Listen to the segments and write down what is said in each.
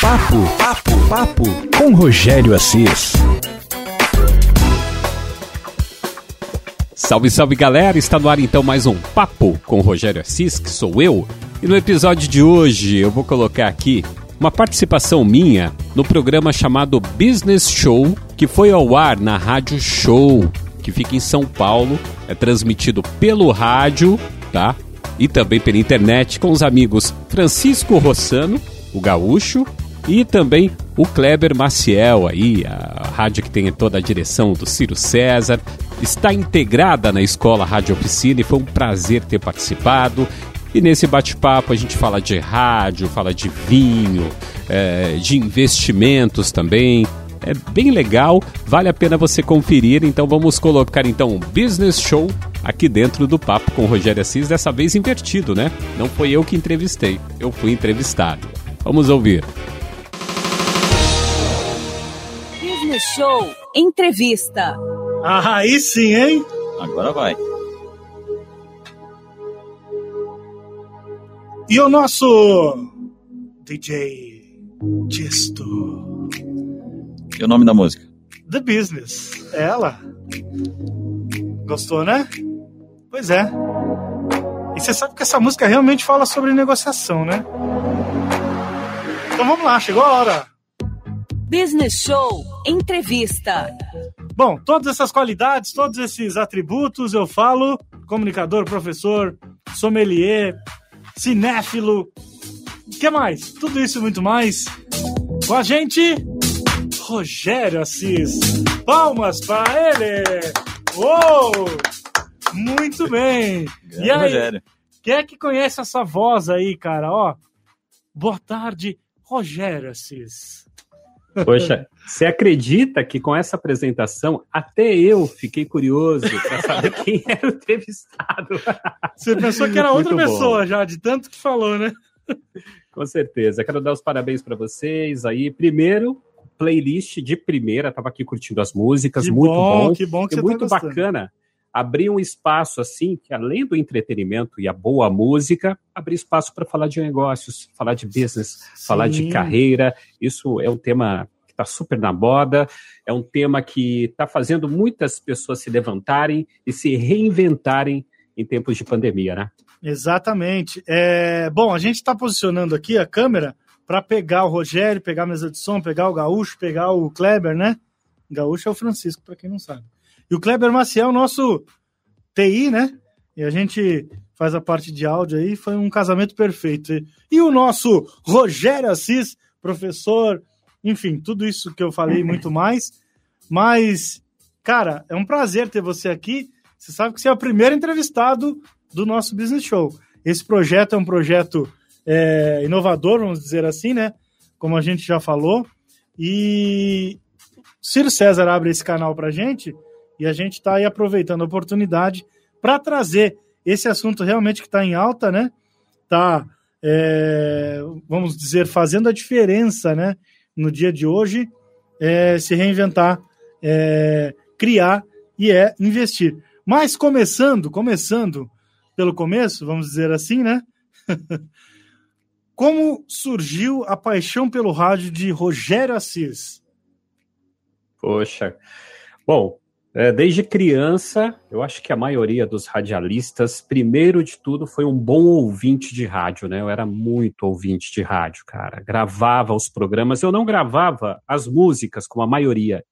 Papo, papo, papo com Rogério Assis. Salve, salve galera! Está no ar então mais um Papo com Rogério Assis, que sou eu. E no episódio de hoje eu vou colocar aqui uma participação minha no programa chamado Business Show, que foi ao ar na Rádio Show, que fica em São Paulo. É transmitido pelo rádio, tá? E também pela internet com os amigos Francisco Rossano, o gaúcho, e também o Kleber Maciel aí, a rádio que tem toda a direção do Ciro César, está integrada na Escola Rádio Oficina e foi um prazer ter participado. E nesse bate-papo a gente fala de rádio, fala de vinho, é, de investimentos também. É bem legal, vale a pena você conferir. Então vamos colocar então um business show aqui dentro do papo com o Rogério Assis, dessa vez invertido, né? Não foi eu que entrevistei, eu fui entrevistado. Vamos ouvir. Show Entrevista. Ah, aí sim, hein? Agora vai. E o nosso DJ Tisto. E o nome da música? The Business. É ela. Gostou, né? Pois é. E você sabe que essa música realmente fala sobre negociação, né? Então vamos lá, chegou a hora. Business Show Entrevista. Bom, todas essas qualidades, todos esses atributos eu falo: comunicador, professor, sommelier, cinéfilo, o que mais? Tudo isso e muito mais. Com a gente, Rogério Assis. Palmas para ele! Uou! Muito bem! E aí, Rogério. quem é que conhece essa voz aí, cara? Ó, boa tarde, Rogério Assis. Poxa, você acredita que com essa apresentação até eu fiquei curioso para saber quem era o entrevistado? Você pensou que era outra Muito bom. pessoa já, de tanto que falou, né? Com certeza. Quero dar os parabéns para vocês aí. Primeiro, playlist de primeira, tava aqui curtindo as músicas, Que muito bom, bom. que bom que E você muito tá bacana abrir um espaço assim, que além do entretenimento e a boa música, abrir espaço para falar de negócios, falar de business, falar de Sim. carreira. Isso é um tema que está super na moda, é um tema que está fazendo muitas pessoas se levantarem e se reinventarem em tempos de pandemia, né? Exatamente. É, bom, a gente está posicionando aqui a câmera para pegar o Rogério, pegar a mesa de som, pegar o Gaúcho, pegar o Kleber, né? Gaúcho é o Francisco, para quem não sabe. E o Kleber Maciel, é nosso TI, né? E a gente faz a parte de áudio aí, foi um casamento perfeito. E- o nosso Rogério Assis, professor, enfim, tudo isso que eu falei e muito mais. Mas, cara, é um prazer ter você aqui. Você sabe que você é o primeiro entrevistado do nosso Business Show. Esse projeto é um projeto é, inovador, vamos dizer assim, né? Como a gente já falou. E Ciro César abre esse canal para gente e a gente está aí aproveitando a oportunidade para trazer esse assunto realmente que está em alta, né? Está, vamos dizer, fazendo a diferença, né? No dia de hoje, é, se reinventar, é, criar e é investir. Mas começando, começando pelo começo, vamos dizer assim, né? Como surgiu a paixão pelo rádio de Rogério Assis? Poxa. Bom, é, desde criança, eu acho que a maioria dos radialistas, primeiro de tudo, foi um bom ouvinte de rádio, né? Eu era muito ouvinte de rádio, cara. Gravava os programas. Eu não gravava as músicas, como a maioria.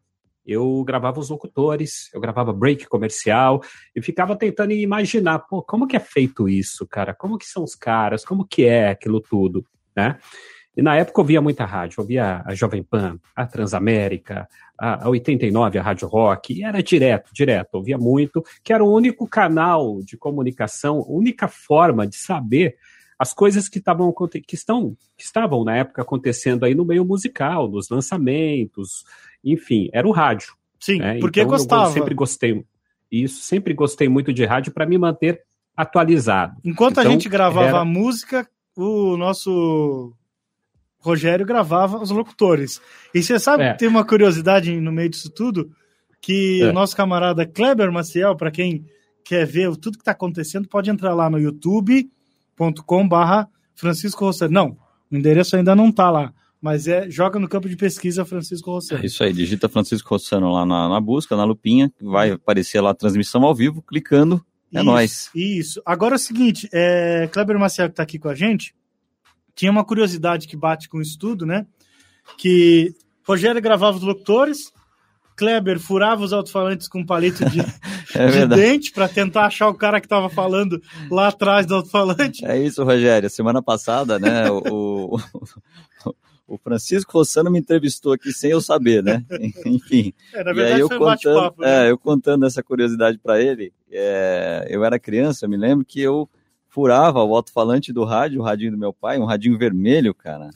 Eu gravava os locutores, eu gravava break comercial e ficava tentando imaginar, pô, como que é feito isso, cara? Como que são os caras? Como que é aquilo tudo, né? E na época eu via muita rádio, eu via a Jovem Pan, a Transamérica, a, a 89, a Rádio Rock, e era direto, direto, eu via muito, que era o único canal de comunicação, única forma de saber as coisas que, tavam, que, estão, que estavam na época acontecendo aí no meio musical, nos lançamentos, enfim, era o rádio. Sim, né? porque então, gostava. Eu sempre gostei isso, sempre gostei muito de rádio para me manter atualizado. Enquanto Então, a gente gravava era- a música, o nosso Rogério gravava os locutores. E você sabe É. que tem uma curiosidade no meio disso tudo, que É. o nosso camarada Kleber Maciel, para quem quer ver tudo que está acontecendo, pode entrar lá no youtube.com barra Francisco Rosselli. Não, o endereço ainda não está lá. mas é joga no campo de pesquisa Francisco É Rossano. isso aí, digita Francisco Rossano lá na, na busca, na lupinha, vai aparecer lá a transmissão ao vivo, clicando, é Isso, nóis. Isso. Agora é o seguinte, é, Kleber Maciel que está aqui com a gente, tinha uma curiosidade que bate com o estudo, né? Que Rogério gravava os locutores, Kleber furava os alto-falantes com um palito de, É de verdade. dente para tentar achar o cara que estava falando lá atrás do alto-falante. É isso, Rogério. Semana passada, né, o, o, o Francisco Rossano me entrevistou aqui sem eu saber, né? Enfim. É, na e aí verdade eu foi um contando, bate-papo. né? é, eu contando essa curiosidade para ele, é, eu era criança, eu me lembro que eu furava o alto-falante do rádio, o radinho do meu pai, um radinho vermelho, cara,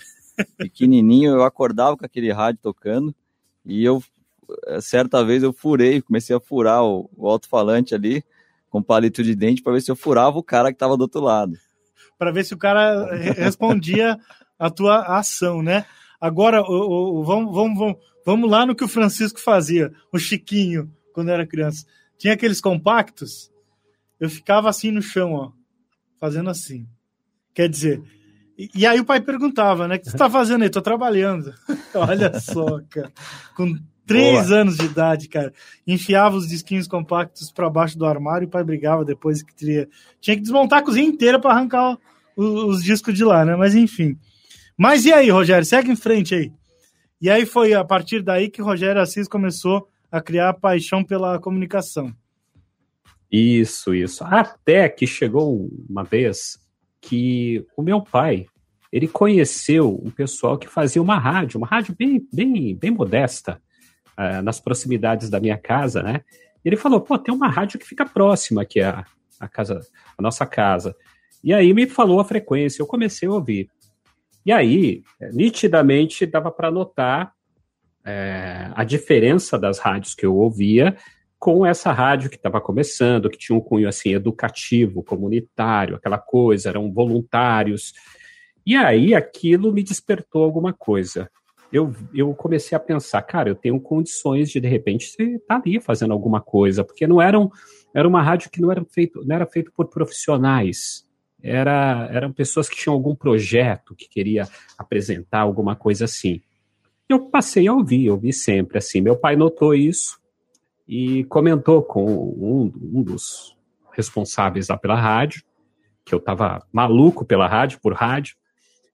pequenininho, eu acordava com aquele rádio tocando e eu, eh, certa vez eu furei, comecei a furar o, o alto-falante ali com palito de dente para ver se eu furava o cara que estava do outro lado. para ver se o cara re- respondia a tua ação, né? Agora, o- o- vamos, vamos, vamos, vamos lá no que o Francisco fazia, o Chiquinho, quando era criança. Tinha aqueles compactos, eu ficava assim no chão, ó, fazendo assim. Quer dizer, e, e aí o pai perguntava, né? O que você tá fazendo aí? Tô trabalhando. Olha só, cara. Com três anos de idade, cara. Enfiava os disquinhos compactos para baixo do armário e o pai brigava depois que teria. Tinha que desmontar a cozinha inteira para arrancar o- os discos de lá, né? Mas enfim. Mas e aí, Rogério? Segue em frente aí. E aí foi a partir daí que Rogério Assis começou a criar a paixão pela comunicação. Isso, isso. Até que chegou uma vez que o meu pai, ele conheceu um pessoal que fazia uma rádio, uma rádio bem, bem, bem modesta, ah, nas proximidades da minha casa, né? Ele falou, pô, tem uma rádio que fica próxima aqui a, a casa, a nossa casa. E aí me falou a frequência, eu comecei a ouvir. E aí, eh, nitidamente, dava para notar eh, a diferença das rádios que eu ouvia com essa rádio que estava começando, que tinha um cunho assim educativo, comunitário, aquela coisa, eram voluntários. E aí aquilo me despertou alguma coisa. Eu, eu comecei a pensar, cara, eu tenho condições de de repente estar ali fazendo alguma coisa, porque não eram era uma rádio que não era feito não era feito por profissionais. Era, eram pessoas que tinham algum projeto que queria apresentar alguma coisa assim. Eu passei a ouvir, eu ouvi sempre assim. Meu pai notou isso, e comentou com um, um dos responsáveis lá pela rádio, que eu tava maluco pela rádio, por rádio,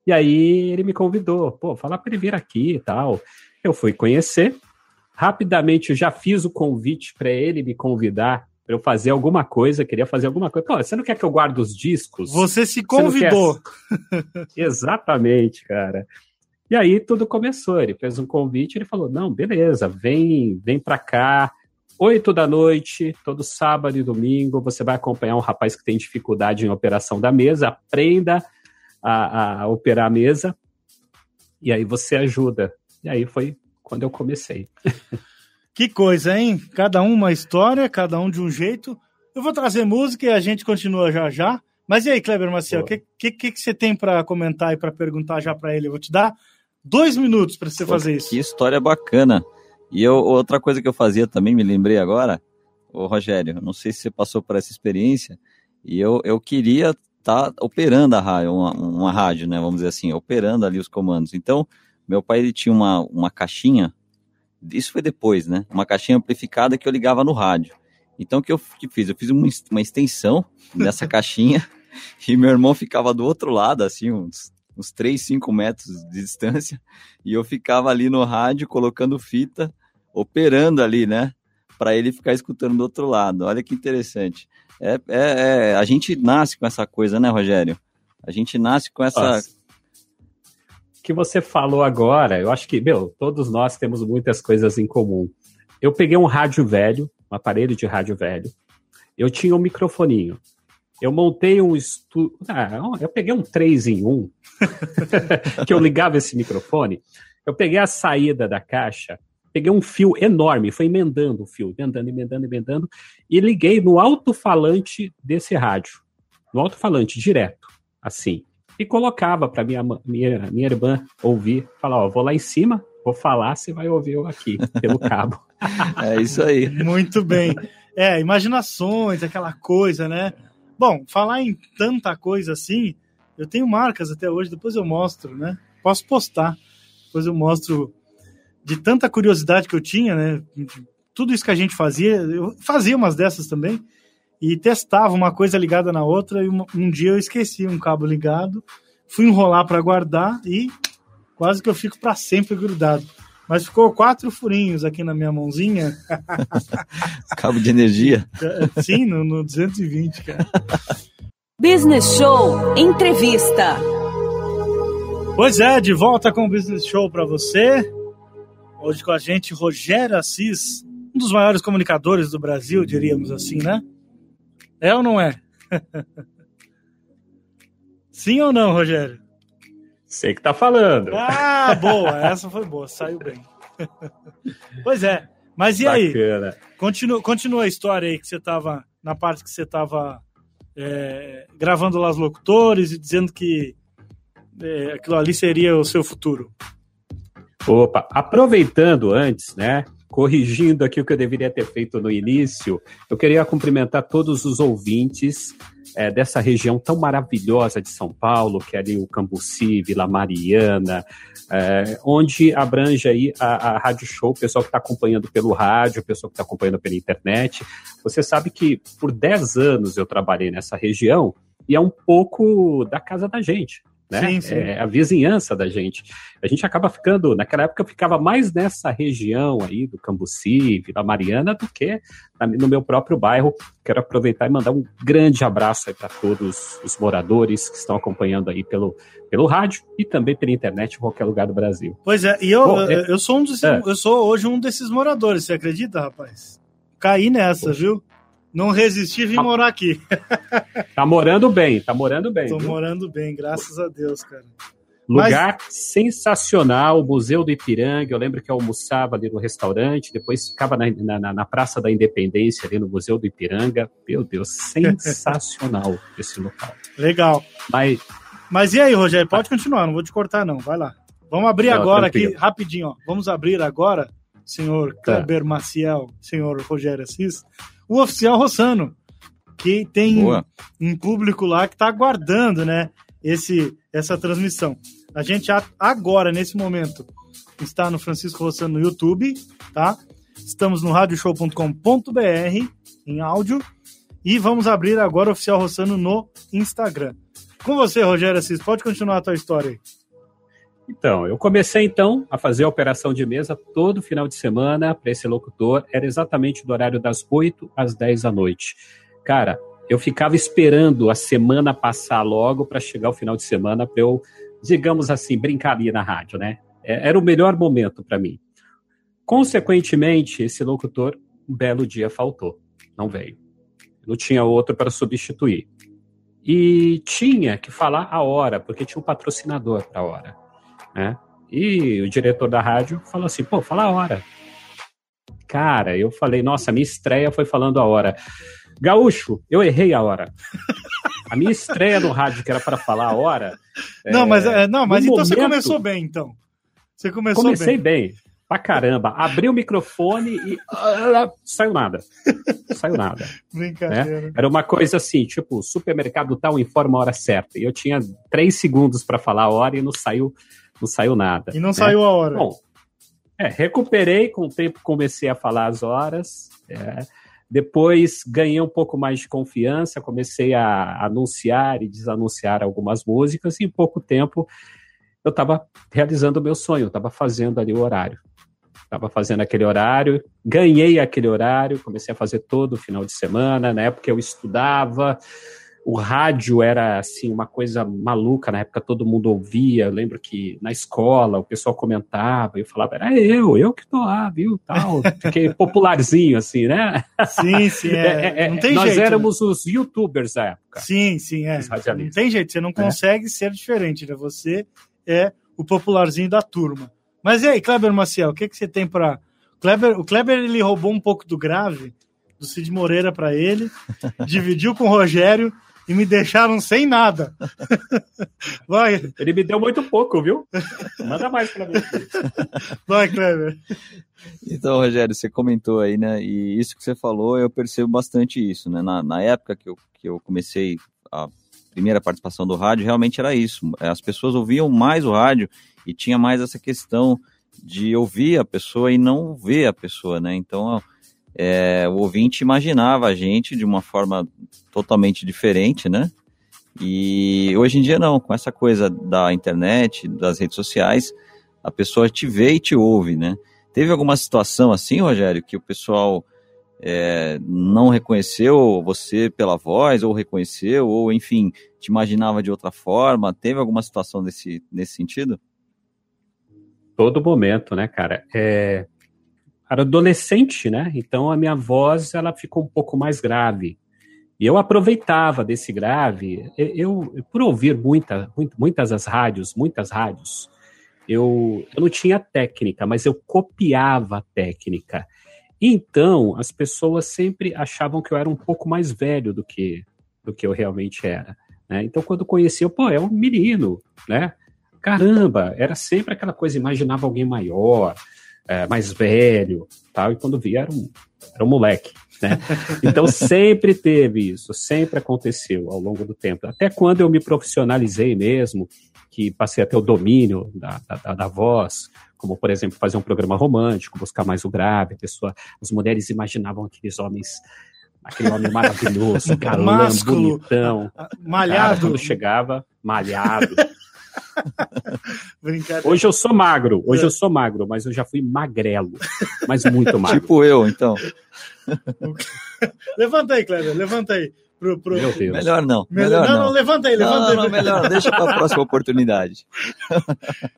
e aí ele me convidou, pô, fala para ele vir aqui e tal. Eu fui conhecer, rapidamente eu já fiz o convite para ele me convidar para eu fazer alguma coisa, queria fazer alguma coisa. Pô, você não quer que eu guarde os discos? Você se quer- convidou. Exatamente, cara. E aí tudo começou. Ele fez um convite, ele falou: "Não, beleza, vem, vem para cá. Oito da noite, todo sábado e domingo, você vai acompanhar um rapaz que tem dificuldade em operação da mesa. Aprenda a, a operar a mesa e aí você ajuda. E aí foi quando eu comecei. Que coisa, hein? Cada um uma história, cada um de um jeito. Eu vou trazer música e a gente continua já já. Mas e aí, Kleber Maciel, o que, que, que você tem para comentar e para perguntar já para ele? Eu vou te dar dois minutos para você Pô, fazer isso. Que história bacana. E eu, outra coisa que eu fazia também, me lembrei agora, ô Rogério, não sei se você passou por essa experiência, e eu, eu queria estar operando a rádio, uma, uma rádio, né, vamos dizer assim, operando ali os comandos. Então, meu pai ele tinha uma, uma caixinha, isso foi depois, né, uma caixinha amplificada que eu ligava no rádio. Então, o que eu que fiz? Eu fiz uma, uma extensão dessa caixinha, e meu irmão ficava do outro lado, assim, uns, uns 3, 5 metros de distância, e eu ficava ali no rádio colocando fita, operando ali, né? Para ele ficar escutando do outro lado. Olha que interessante. É, é, é, a gente nasce com essa coisa, né, Rogério? A gente nasce com essa. O que você falou agora, eu acho que, meu, todos nós temos muitas coisas em comum. Eu peguei um rádio velho, um aparelho de rádio velho. Eu tinha um microfoninho. Eu montei um estúdio. Ah, eu peguei um 3 em 1, que eu ligava esse microfone. Eu peguei a saída da caixa, peguei um fio enorme, foi emendando o fio, emendando, emendando, emendando, e liguei no alto-falante desse rádio. No alto-falante, direto, assim. E colocava para minha, minha, minha irmã ouvir, falar: Ó, vou lá em cima, vou falar, você vai ouvir eu aqui, pelo cabo. É isso aí. Muito bem. É, imaginações, aquela coisa, né? Bom, falar em tanta coisa assim, eu tenho marcas até hoje, depois eu mostro, né? Posso postar. Depois eu mostro de tanta curiosidade que eu tinha, né? Tudo isso que a gente fazia, eu fazia umas dessas também e testava uma coisa ligada na outra. E um, um dia eu esqueci um cabo ligado, fui enrolar para guardar e quase que eu fico para sempre grudado. Mas ficou quatro furinhos aqui na minha mãozinha. Cabo de energia? Sim, no, no 220, cara. Business Show Entrevista. Pois é, de volta com o Business Show para você. Hoje com a gente, Rogério Assis, um dos maiores comunicadores do Brasil, diríamos assim, né? É ou não é? Sim ou não, Rogério? Sei que tá falando. Ah, boa, essa foi boa, saiu bem. pois é, mas e aí? Bacana. Continua, continua a história aí que você estava, na parte que você estava é, gravando lá os locutores e dizendo que é, aquilo ali seria o seu futuro. Opa, aproveitando antes, né? Corrigindo aqui o que eu deveria ter feito no início, eu queria cumprimentar todos os ouvintes é, dessa região tão maravilhosa de São Paulo, que é ali o Cambuci, Vila Mariana, é, onde abrange aí a, a Rádio Show, o pessoal que está acompanhando pelo rádio, o pessoal que está acompanhando pela internet. Você sabe que por 10 anos eu trabalhei nessa região e é um pouco da casa da gente né? Sim, sim. É a vizinhança da gente. A gente acaba ficando, naquela época eu ficava mais nessa região aí do Cambuci, Vila Mariana, do que no meu próprio bairro. Quero aproveitar e mandar um grande abraço aí para todos os moradores que estão acompanhando aí pelo, pelo rádio e também pela internet em qualquer lugar do Brasil. Pois é, e eu, Bom, eu, é- eu sou um É. eu sou hoje um desses moradores, você acredita, rapaz? Caí nessa, viu? Não resisti, vim Ah. morar aqui. Tá morando bem, tá morando bem. Tô viu? morando bem, graças a Deus, cara. Lugar sensacional, o Museu do Ipiranga. Eu lembro que eu almoçava ali no restaurante, depois ficava na, na, na Praça da Independência, ali no Museu do Ipiranga. Meu Deus, sensacional esse local. Legal. Mas, Mas e aí, Rogério, pode continuar, não vou te cortar, não. Vai lá. Vamos abrir Não, agora tranquilo. aqui, rapidinho, ó. Vamos abrir agora, senhor Tá. Kleber Maciel, senhor Rogério Assis, o oficial Rossano, que tem Boa. um público lá que está aguardando, né, esse, essa transmissão. A gente agora, nesse momento, está no Francisco Rossano no YouTube, tá? Estamos no radioshow.com.br em áudio e vamos abrir agora o Oficial Rossano no Instagram. Com você, Rogério Assis, pode continuar a tua história aí. Então, eu comecei então a fazer a operação de mesa todo final de semana para esse locutor. Era exatamente do horário das 8 às 10 da noite. Cara, eu ficava esperando a semana passar logo para chegar o final de semana para eu, digamos assim, brincar ali na rádio, né? É, Era o melhor momento para mim. Consequentemente, esse locutor, um belo dia faltou, não veio. Não tinha outro para substituir. E tinha que falar a hora, porque tinha um patrocinador para a hora, né? E o diretor da rádio falou assim: pô, fala a hora. Cara, eu falei, nossa, minha estreia foi falando a hora. Gaúcho, eu errei a hora. A minha estreia no rádio, que era para falar a hora. não, mas, é, não, mas no então você momento- começou bem, então. Você começou Comecei bem. bem. Pra caramba. Abri o microfone e. ah, saiu nada. Saiu nada. Brincadeira. Era uma coisa assim, tipo, supermercado tal informa a hora certa. E eu tinha três segundos para falar a hora e não saiu, não saiu nada. E não né? saiu a hora. Bom, é, recuperei com o tempo, comecei a falar as horas. é. depois ganhei um pouco mais de confiança, comecei a anunciar e desanunciar algumas músicas, e em pouco tempo eu estava realizando o meu sonho, estava fazendo ali o horário. Estava fazendo aquele horário, ganhei aquele horário, comecei a fazer todo final de semana. Na época eu estudava, o rádio era assim uma coisa maluca, na época todo mundo ouvia. Eu lembro que na escola o pessoal comentava, e eu falava, era eu, eu que tô lá, viu? Tal. Fiquei popularzinho, assim, né? Sim, sim, é. É, é, não tem nós jeito. né? éramos os youtubers da época. Sim, sim, é. Não tem jeito, você não consegue ser diferente, né? Você é o popularzinho da turma. Mas e aí, Kleber Maciel, o que, que você tem para Kleber, o Kleber ele roubou um pouco do grave do Cid Moreira para ele, dividiu com o Rogério e me deixaram sem nada. Vai, Ele me deu muito pouco, viu? Manda mais pra mim. vai, Kleber. Então, Rogério, você comentou aí, né? E isso que você falou, eu percebo bastante isso, né? Na, na época que eu, que eu comecei a primeira participação do rádio, realmente era isso. As pessoas ouviam mais o rádio e tinha mais essa questão de ouvir a pessoa e não ver a pessoa, né? Então, é, o ouvinte imaginava a gente de uma forma totalmente diferente, né? E hoje em dia não, com essa coisa da internet, das redes sociais, a pessoa te vê e te ouve, né? Teve alguma situação assim, Rogério, que o pessoal é, não reconheceu você pela voz, ou reconheceu, ou enfim, te imaginava de outra forma? Teve alguma situação nesse, nesse sentido? Todo momento, né, cara? É... Era adolescente, né? Então a minha voz ela ficou um pouco mais grave. E eu aproveitava desse grave. Eu, eu por ouvir muita, muitas as rádios, muitas rádios, eu, eu não tinha técnica, mas eu copiava a técnica. Então, as pessoas sempre achavam que eu era um pouco mais velho do que, do que eu realmente era. Né? Então, quando conhecia, pô, é um menino, né? Caramba, era sempre aquela coisa, imaginava alguém maior, é, mais velho, tal, e quando via era um, era um moleque, né? Então sempre teve isso, sempre aconteceu ao longo do tempo. Até quando eu me profissionalizei mesmo, que passei a ter o domínio da, da, da voz, como por exemplo fazer um programa romântico, buscar mais o grave, a pessoa, as mulheres imaginavam aqueles homens, aquele homem maravilhoso, galã, bonitão, malhado, Cara, quando chegava, malhado. hoje eu sou magro, hoje eu sou magro, mas eu já fui magrelo, mas muito magro. Tipo eu, então. levanta aí, Cleber, levanta aí. Pro, pro... Meu Deus. Melhor não. Melhor não, não, não, levanta aí, levanta não, aí. Não, melhor, deixa para a próxima oportunidade.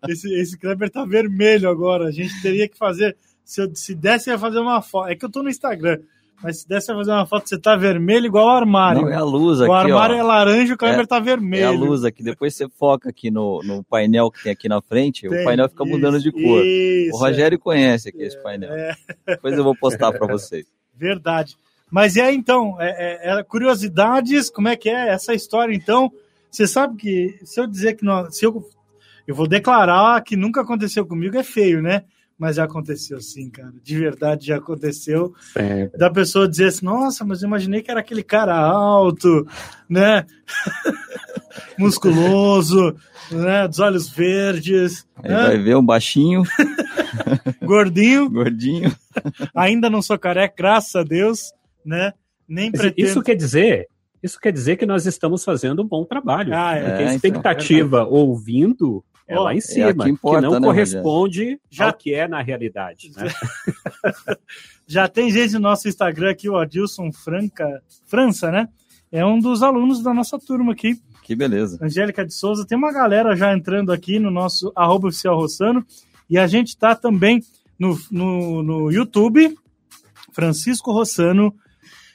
esse, esse Kleber tá vermelho agora. A gente teria que fazer. Se, eu, se desse, ia fazer uma foto. É que eu tô no Instagram. Mas se desse, ia fazer uma foto, você tá vermelho igual o armário. Não, é a luz aqui. O armário ó. é laranja, o Kleber é, tá vermelho. É a luz aqui. Depois você foca aqui no, no painel que tem aqui na frente. Tem, o painel fica mudando isso, de cor. Isso, o Rogério é. conhece aqui esse painel. É. Depois eu vou postar para vocês. Verdade. Mas é então, é, é, é, curiosidades, como é que é essa história? Então, você sabe que se eu dizer que não, se eu, eu vou declarar que nunca aconteceu comigo é feio, né? Mas já aconteceu sim, cara. De verdade já aconteceu. É. Da pessoa dizer assim, nossa, mas eu imaginei que era aquele cara alto, né? Musculoso, né? Dos olhos verdes. Aí né? vai ver um baixinho. Gordinho. Gordinho. Ainda não sou careca, graças a Deus né? Nem pretendo... Isso quer dizer, isso quer dizer que nós estamos fazendo um bom trabalho. Ah, é. Porque a expectativa então, ouvindo é lá em cima, é que, importa, que, não né, corresponde já... ao que é na realidade. Né? já tem gente no nosso Instagram aqui, o Adilson Franca, França, né? É um dos alunos da nossa turma aqui. Que beleza. Angélica de Souza. Tem uma galera já entrando aqui no nosso arroba oficial Rossano. E a gente está também no, no, no YouTube, Francisco Rossano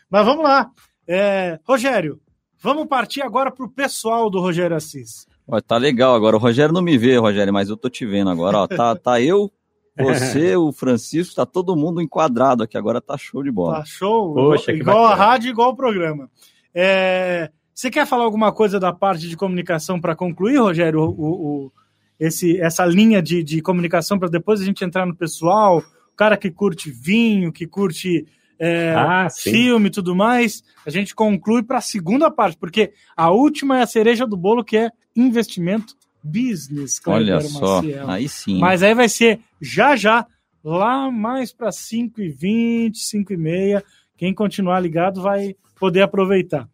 mas vamos lá. É, Rogério, vamos partir agora para o pessoal do Rogério Assis. Ó, tá legal agora. O Rogério não me vê, Rogério, mas eu tô te vendo agora. Ó, tá, tá eu, você, o Francisco, tá todo mundo enquadrado aqui. Agora tá show de bola. Tá show. Poxa, igual a rádio, igual o programa. É, você quer falar alguma coisa da parte de comunicação para concluir, Rogério? O, o, esse, essa linha de, de comunicação para depois a gente entrar no pessoal, o cara que curte vinho, que curte é, ah, filme e tudo mais, a gente conclui para a segunda parte, porque a última é a cereja do bolo, que é investimento business. Olha só, Maciel. aí sim. Mas aí vai ser já já, lá mais para 5 e 20, 5 e meia. Quem continuar ligado vai poder aproveitar.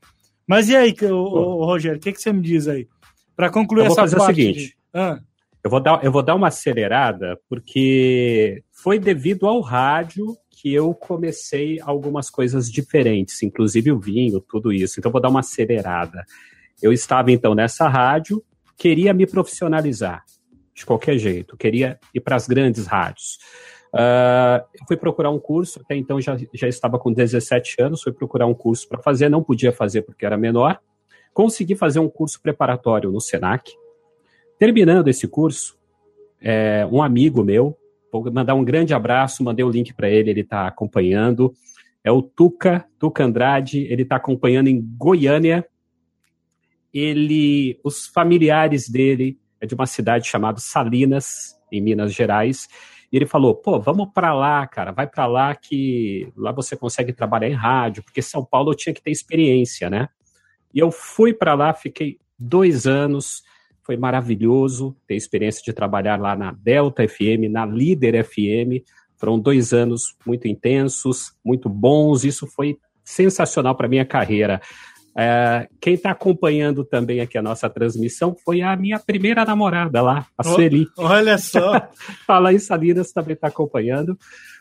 Mas e aí, o, o Rogério, o que, que você me diz aí? Para concluir essa parte. O seguinte, ah. eu, vou dar, eu vou dar uma acelerada, porque foi devido ao rádio que eu comecei algumas coisas diferentes, inclusive o vinho, tudo isso. Então, vou dar uma acelerada. Eu estava, então, nessa rádio, queria me profissionalizar, de qualquer jeito, queria ir para as grandes rádios. Uh, fui procurar um curso, até então já, já estava com 17 anos, fui procurar um curso para fazer, não podia fazer porque era menor. Consegui fazer um curso preparatório no SENAC. Terminando esse curso, é, um amigo meu, Vou mandar um grande abraço, mandei o link para ele, ele está acompanhando. É o Tuca, Tuca Andrade, ele está acompanhando em Goiânia. Ele, os familiares dele é de uma cidade chamada Salinas, em Minas Gerais. E ele falou: pô, vamos para lá, cara, vai para lá que lá você consegue trabalhar em rádio, porque São Paulo eu tinha que ter experiência, né? E eu fui para lá, fiquei dois anos foi maravilhoso ter experiência de trabalhar lá na Delta FM, na Líder FM. Foram dois anos muito intensos, muito bons. Isso foi sensacional para minha carreira. É, quem está acompanhando também aqui a nossa transmissão foi a minha primeira namorada lá, a Sueli. Olha só! Fala em Salinas também está acompanhando.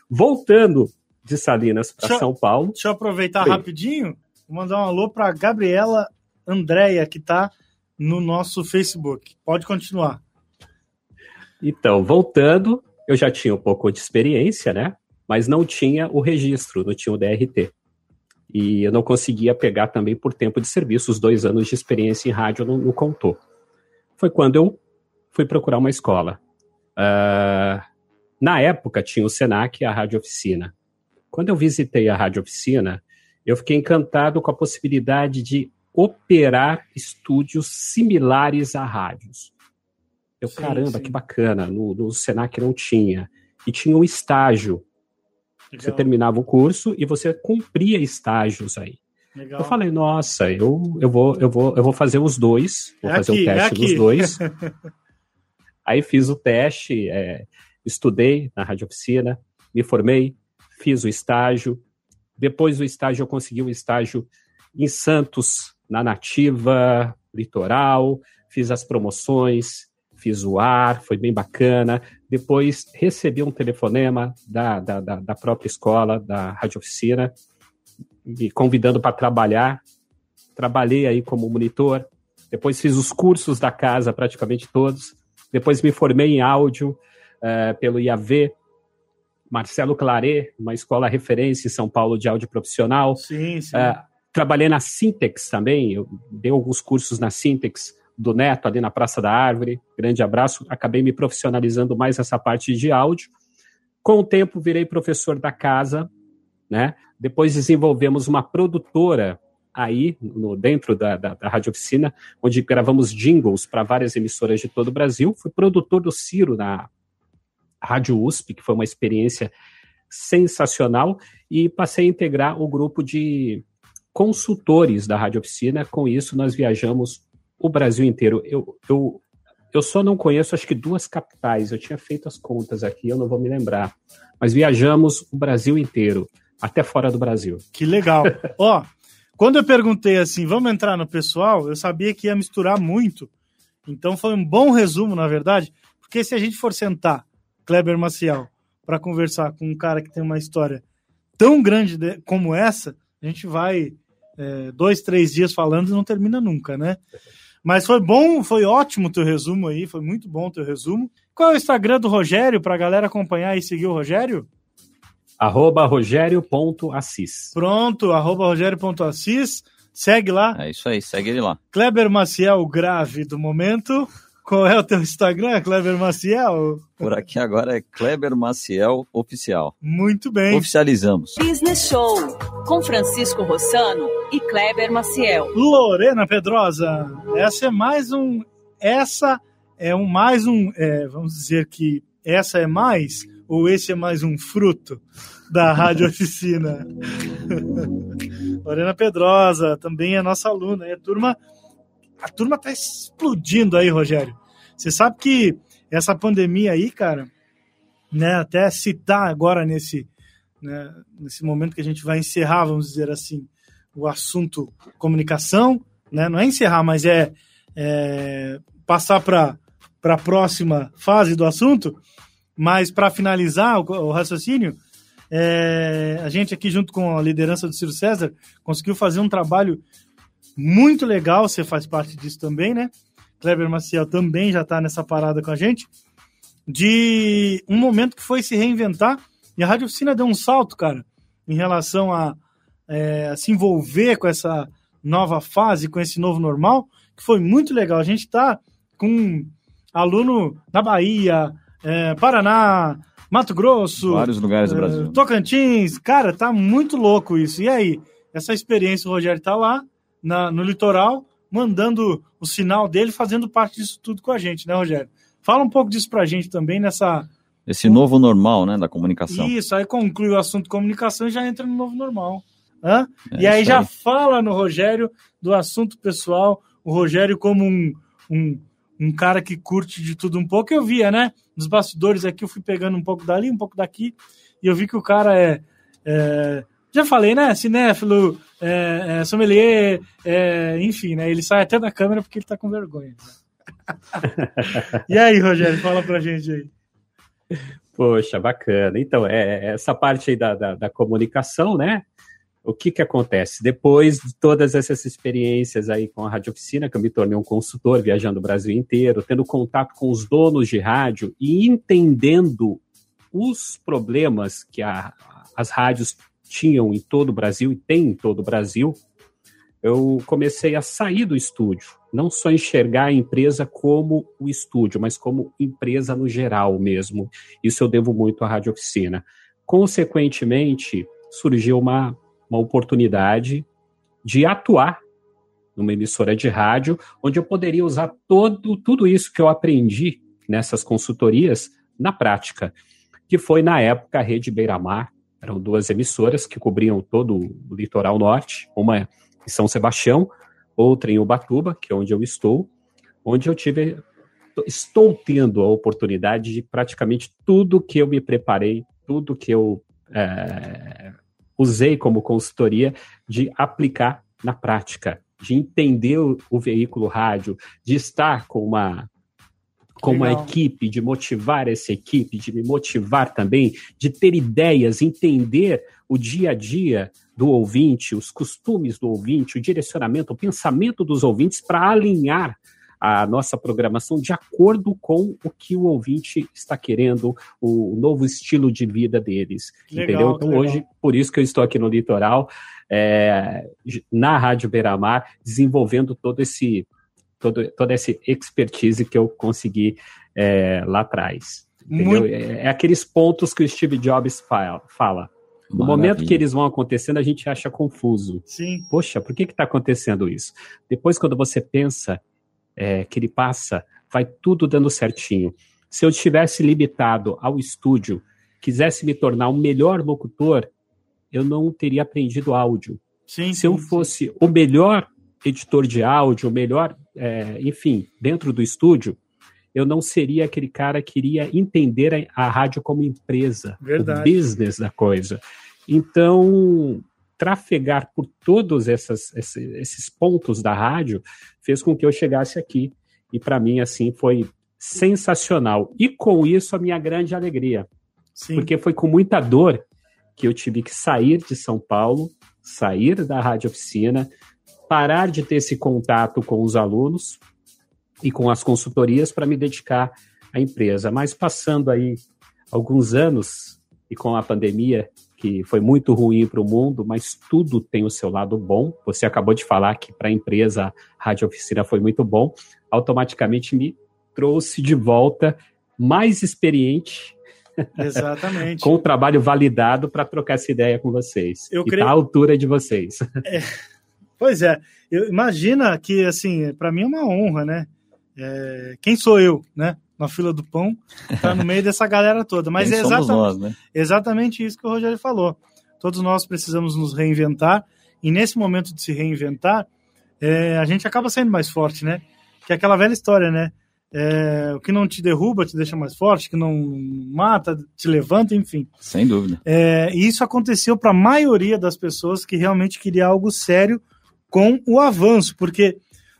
Voltando de Salinas para São Paulo. Deixa eu aproveitar rapidinho, vou mandar um alô para Gabriela Andréia, que está no nosso Facebook. Pode continuar. Então, voltando, eu já tinha um pouco de experiência, né? Mas não tinha o registro, não tinha o DRT. E eu não conseguia pegar também por tempo de serviço, os dois anos de experiência em rádio não, não contou. Foi quando eu fui procurar uma escola. Uh, na época tinha o Senac e a Rádio Oficina. Quando eu visitei a Rádio Oficina, eu fiquei encantado com a possibilidade de operar estúdios similares a rádios. Eu, sim, caramba, sim. que bacana, no, no Senac não tinha. E tinha um estágio Legal. Você terminava o curso e você cumpria estágios aí. Legal. Eu falei, nossa, eu, eu, vou, eu, vou, eu vou fazer os dois, vou é fazer aqui, o teste é dos dois. aí fiz o teste, é, estudei na rádio oficina, me formei, fiz o estágio. Depois do estágio, eu consegui um estágio em Santos, na Nativa, Litoral, fiz as promoções, fiz o ar, foi bem bacana. Depois recebi um telefonema da, da, da, da própria escola, da Rádio Oficina, me convidando para trabalhar. Trabalhei aí como monitor. Depois fiz os cursos da casa, praticamente todos. Depois me formei em áudio uh, pelo IAV, Marcelo Claret, uma escola referência em São Paulo de áudio profissional. Sim, sim. Uh, trabalhei na Sintex também, eu dei alguns cursos na Sintex do Neto ali na Praça da Árvore. Grande abraço. Acabei me profissionalizando mais essa parte de áudio. Com o tempo, virei professor da casa, né? Depois desenvolvemos uma produtora aí, no, dentro da, da, da Rádio Oficina, onde gravamos jingles para várias emissoras de todo o Brasil. Fui produtor do Ciro na Rádio USP, que foi uma experiência sensacional, e passei a integrar o grupo de consultores da Rádio Oficina. Com isso, nós viajamos o Brasil inteiro. Eu, eu, eu só não conheço, acho que duas capitais. Eu tinha feito as contas aqui, eu não vou me lembrar. Mas viajamos o Brasil inteiro, até fora do Brasil. Que legal. Ó, quando eu perguntei assim, vamos entrar no pessoal, eu sabia que ia misturar muito. Então foi um bom resumo, na verdade, porque se a gente for sentar, Kleber Maciel, para conversar com um cara que tem uma história tão grande de, como essa, a gente vai é, dois, três dias falando e não termina nunca, né? Mas foi bom, foi ótimo o teu resumo aí, foi muito bom o teu resumo. Qual é o Instagram do Rogério para a galera acompanhar e seguir o Rogério? Arroba rogério.assis. Pronto, arroba rogério.assis. Segue lá. É isso aí, segue ele lá. Kleber Maciel, grave do momento. Qual é o teu Instagram, Kleber Maciel? Por aqui agora é Kleber Maciel Oficial. Muito bem. Oficializamos. Business Show, com Francisco Rossano e Kleber Maciel. Lorena Pedrosa, essa é mais um. Essa é um mais um. É, vamos dizer que essa é mais, ou esse é mais um fruto da Rádio Oficina? Lorena Pedrosa, também é nossa aluna. É turma a turma tá explodindo aí, Rogério. Você sabe que essa pandemia aí, cara, né, até citar agora nesse, né, nesse momento que a gente vai encerrar, vamos dizer assim, o assunto comunicação, né, não é encerrar, mas é, é passar para a próxima fase do assunto, mas para finalizar o, o raciocínio, é, a gente aqui junto com a liderança do Ciro César conseguiu fazer um trabalho muito legal, você faz parte disso também, né? Kleber Maciel também já está nessa parada com a gente, de um momento que foi se reinventar e a Rádio Oficina deu um salto, cara, em relação a, é, a se envolver com essa nova fase, com esse novo normal, que foi muito legal. A gente está com aluno na Bahia, é, Paraná, Mato Grosso, vários lugares do é, Brasil. Tocantins, cara, tá muito louco isso. E aí, essa experiência, o Rogério tá lá, na, no litoral, mandando o sinal dele, fazendo parte disso tudo com a gente, né, Rogério? Fala um pouco disso pra gente também nessa. Esse novo normal, né, da comunicação. Isso, aí conclui o assunto comunicação e já entra no novo normal. Hã? É e aí já fala no Rogério do assunto pessoal, o Rogério como um, um, um cara que curte de tudo um pouco. Eu via, né? Nos bastidores aqui, eu fui pegando um pouco dali, um pouco daqui, e eu vi que o cara é. é já falei, né? Cinéfilo, é, é, sommelier, é, enfim, né? Ele sai até da câmera porque ele tá com vergonha. e aí, Rogério, fala pra gente aí. Poxa, bacana. Então, é, é essa parte aí da, da, da comunicação, né? o que que acontece? Depois de todas essas experiências aí com a Rádio Oficina, que eu me tornei um consultor viajando o Brasil inteiro, tendo contato com os donos de rádio e entendendo os problemas que a, as rádios tinham em todo o Brasil e tem em todo o Brasil, eu comecei a sair do estúdio, não só enxergar a empresa como o estúdio, mas como empresa no geral mesmo. Isso eu devo muito à Rádio Oficina. Consequentemente, surgiu uma uma oportunidade de atuar numa emissora de rádio, onde eu poderia usar todo, tudo isso que eu aprendi nessas consultorias na prática, que foi, na época, a Rede Beira-Mar. Eram duas emissoras que cobriam todo o litoral norte, uma em São Sebastião, outra em Ubatuba, que é onde eu estou, onde eu tive, estou tendo a oportunidade de praticamente tudo que eu me preparei, tudo que eu é, usei como consultoria de aplicar na prática, de entender o, o veículo rádio, de estar com uma com uma equipe, de motivar essa equipe, de me motivar também, de ter ideias, entender o dia a dia do ouvinte, os costumes do ouvinte, o direcionamento, o pensamento dos ouvintes para alinhar a nossa programação de acordo com o que o ouvinte está querendo, o novo estilo de vida deles. Legal, entendeu? Então, hoje, por isso que eu estou aqui no litoral, é, na Rádio Beira-Mar, desenvolvendo todo esse, todo, toda essa expertise que eu consegui é, lá atrás. Muito... É, é, aqueles pontos que o Steve Jobs fala. No momento que eles vão acontecendo, a gente acha confuso. Sim. Poxa, por que está acontecendo isso? Depois, quando você pensa é, que ele passa, vai tudo dando certinho. Se eu estivesse limitado ao estúdio, quisesse me tornar um melhor locutor, eu não teria aprendido áudio. Sim, Se eu fosse sim. o melhor editor de áudio, o melhor, é, enfim, dentro do estúdio, eu não seria aquele cara que iria entender a, a rádio como empresa, Verdade. o business da coisa. Então, trafegar por todos essas, esses pontos da rádio fez com que eu chegasse aqui. E para mim, assim, foi sensacional. E com isso, a minha grande alegria. Sim. Porque foi com muita dor que eu tive que sair de São Paulo, sair da rádio oficina, parar de ter esse contato com os alunos e com as consultorias para me dedicar à empresa. Mas passando aí alguns anos e com a pandemia que foi muito ruim para o mundo, mas tudo tem o seu lado bom. Você acabou de falar que para a empresa a Rádio Oficina foi muito bom. Automaticamente me trouxe de volta mais experiente. Exatamente. com o trabalho validado para trocar essa ideia com vocês. Eu e creio... tá à altura de vocês. É, pois é. Eu, imagina que, assim, para mim é uma honra, né? É, quem sou eu, né? na fila do pão, tá no meio dessa galera toda. Mas Quem é exatamente, nós, né? exatamente isso que o Rogério falou. Todos nós precisamos nos reinventar, e nesse momento de se reinventar, é, a gente acaba sendo mais forte, né? Que é aquela velha história, né? É, o que não te derruba te deixa mais forte, o que não mata te levanta, enfim. Sem dúvida. É, e isso aconteceu para a maioria das pessoas que realmente queria algo sério com o avanço, porque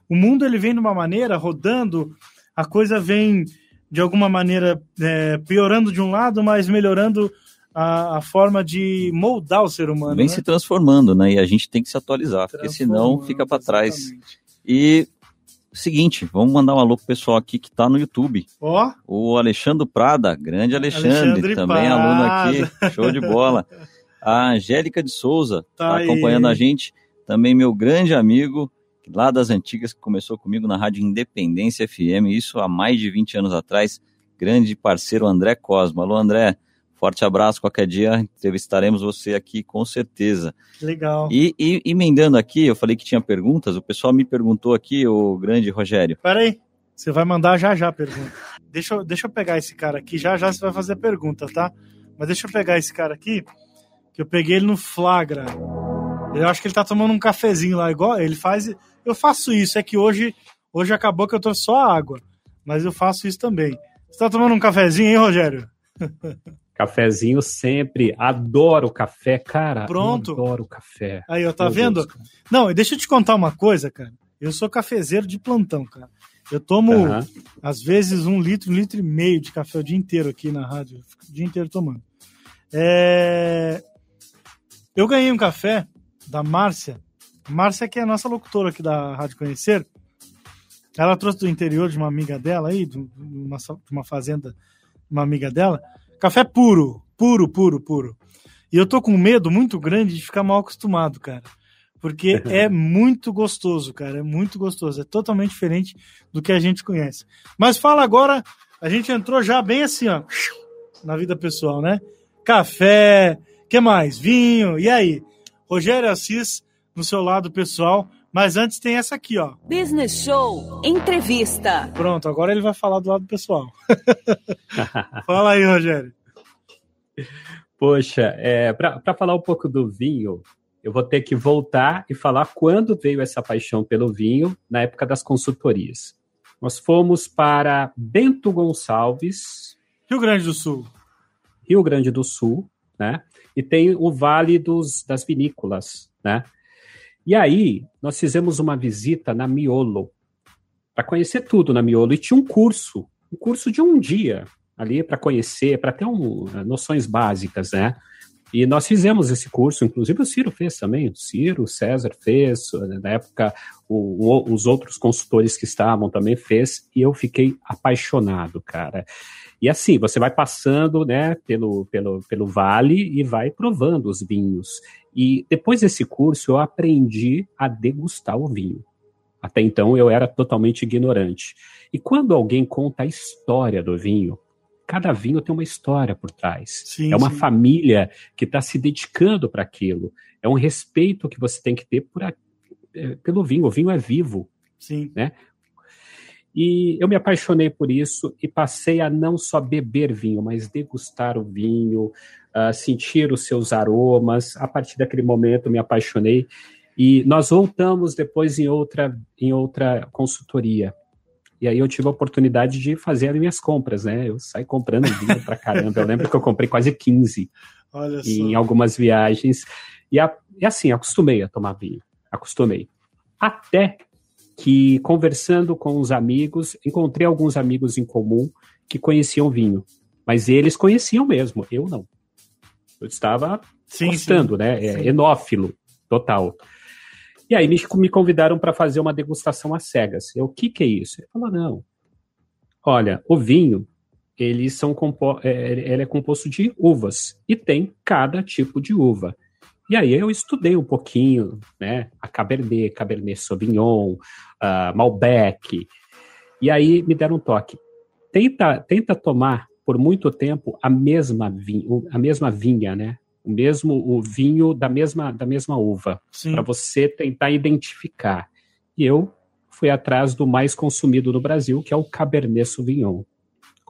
o mundo ele vem de uma maneira rodando, a coisa vem de alguma maneira é, piorando de um lado, mas melhorando a, a, forma de moldar o ser humano. Vem né? se transformando, né? E a gente tem que se atualizar, porque senão fica para trás. E seguinte, vamos mandar um alô pro pessoal aqui que está no YouTube. Ó. Oh. O Alexandre Prada, grande Alexandre, Alexandre também Prada. aluno aqui, show de bola. A Angélica de Souza está tá acompanhando a gente, também meu grande amigo lá das antigas, que começou comigo na Rádio Independência FM, isso há mais de 20 anos atrás, grande parceiro André Cosmo. Alô, André, forte abraço, qualquer dia entrevistaremos você aqui com certeza. Legal. E, e emendando aqui, eu falei que tinha perguntas, o pessoal me perguntou aqui, o grande Rogério. Peraí, você vai mandar já já a pergunta. Deixa eu, deixa eu pegar esse cara aqui, já já você vai fazer a pergunta, tá? Mas deixa eu pegar esse cara aqui, que eu peguei ele no flagra. Eu acho que ele tá tomando um cafezinho lá, igual ele faz. Eu faço isso, é que hoje, hoje acabou que eu trouxe só água. mas eu faço isso também. Você tá tomando um cafezinho, hein, Rogério? Cafezinho sempre. Adoro café, cara. Pronto. Adoro café. Aí, ó, tá Meu vendo? Deus. Não, e deixa eu te contar uma coisa, cara. Eu sou cafezeiro de plantão, cara. Eu tomo, Aham. às vezes, um litro, um litro e meio de café o dia inteiro aqui na rádio. O dia inteiro tomando. É, Eu ganhei um café da Márcia. Márcia, que é a nossa locutora aqui da Rádio Conhecer. Ela trouxe do interior de uma amiga dela aí, de uma, de uma fazenda uma amiga dela. Café puro, puro, puro, puro. E eu tô com medo muito grande de ficar mal acostumado, cara. Porque é muito gostoso, cara. É muito gostoso. É totalmente diferente do que a gente conhece. Mas fala agora, a gente entrou já bem assim, ó, na vida pessoal, né? Café, que mais? Vinho, e aí? Rogério Assis no seu lado pessoal. Mas antes tem essa aqui, ó. Business Show Entrevista. Pronto, agora ele vai falar do lado pessoal. Fala aí, Rogério. Poxa, é, para falar um pouco do vinho, eu vou ter que voltar e falar quando veio essa paixão pelo vinho, na época das consultorias. Nós fomos para Bento Gonçalves, Rio Grande do Sul. Rio Grande do Sul, né? E tem o Vale dos, das Vinícolas, né? E aí, nós fizemos uma visita na Miolo, para conhecer tudo na Miolo. E tinha um curso, um curso de um dia ali para conhecer, para ter um, noções básicas, né? E nós fizemos esse curso, inclusive o Ciro fez também, o Ciro, o César fez, na época o, o, os outros consultores que estavam também fez, e eu fiquei apaixonado, cara. E assim, você vai passando, né, pelo, pelo, pelo vale e vai provando os vinhos. E depois desse curso eu aprendi a degustar o vinho. Até então eu era totalmente ignorante. E quando alguém conta a história do vinho, cada vinho tem uma história por trás. Sim, é uma sim. família que está se dedicando para aquilo. É um respeito que você tem que ter por a, é, pelo vinho. O vinho é vivo. Sim. Né? E eu me apaixonei por isso e passei a não só beber vinho, mas degustar o vinho, uh, sentir os seus aromas. A partir daquele momento me apaixonei. E nós voltamos depois em outra, em outra consultoria. E aí eu tive a oportunidade de fazer as minhas compras, né? Eu saí comprando vinho pra caramba. Eu lembro que eu comprei quase 15 Olha em só. algumas viagens. E, a, e assim, acostumei a tomar vinho. Acostumei. Até que, conversando com os amigos, encontrei alguns amigos em comum que conheciam vinho. Mas eles conheciam mesmo, eu não. Eu estava Sim, gostando, né? É, enófilo, total. E aí me, convidaram para fazer uma degustação às cegas. Eu, o que, que é isso? Ele falou, não. Olha, o vinho, eles são compo é, ele é composto de uvas e tem cada tipo de uva. E aí eu estudei um pouquinho, né? A Cabernet, Cabernet Sauvignon, uh, Malbec. E aí me deram um toque. Tenta, tenta tomar por muito tempo a mesma a mesma vinha, né? O mesmo o vinho da mesma da mesma uva, para você tentar identificar. E eu fui atrás do mais consumido no Brasil, que é o Cabernet Sauvignon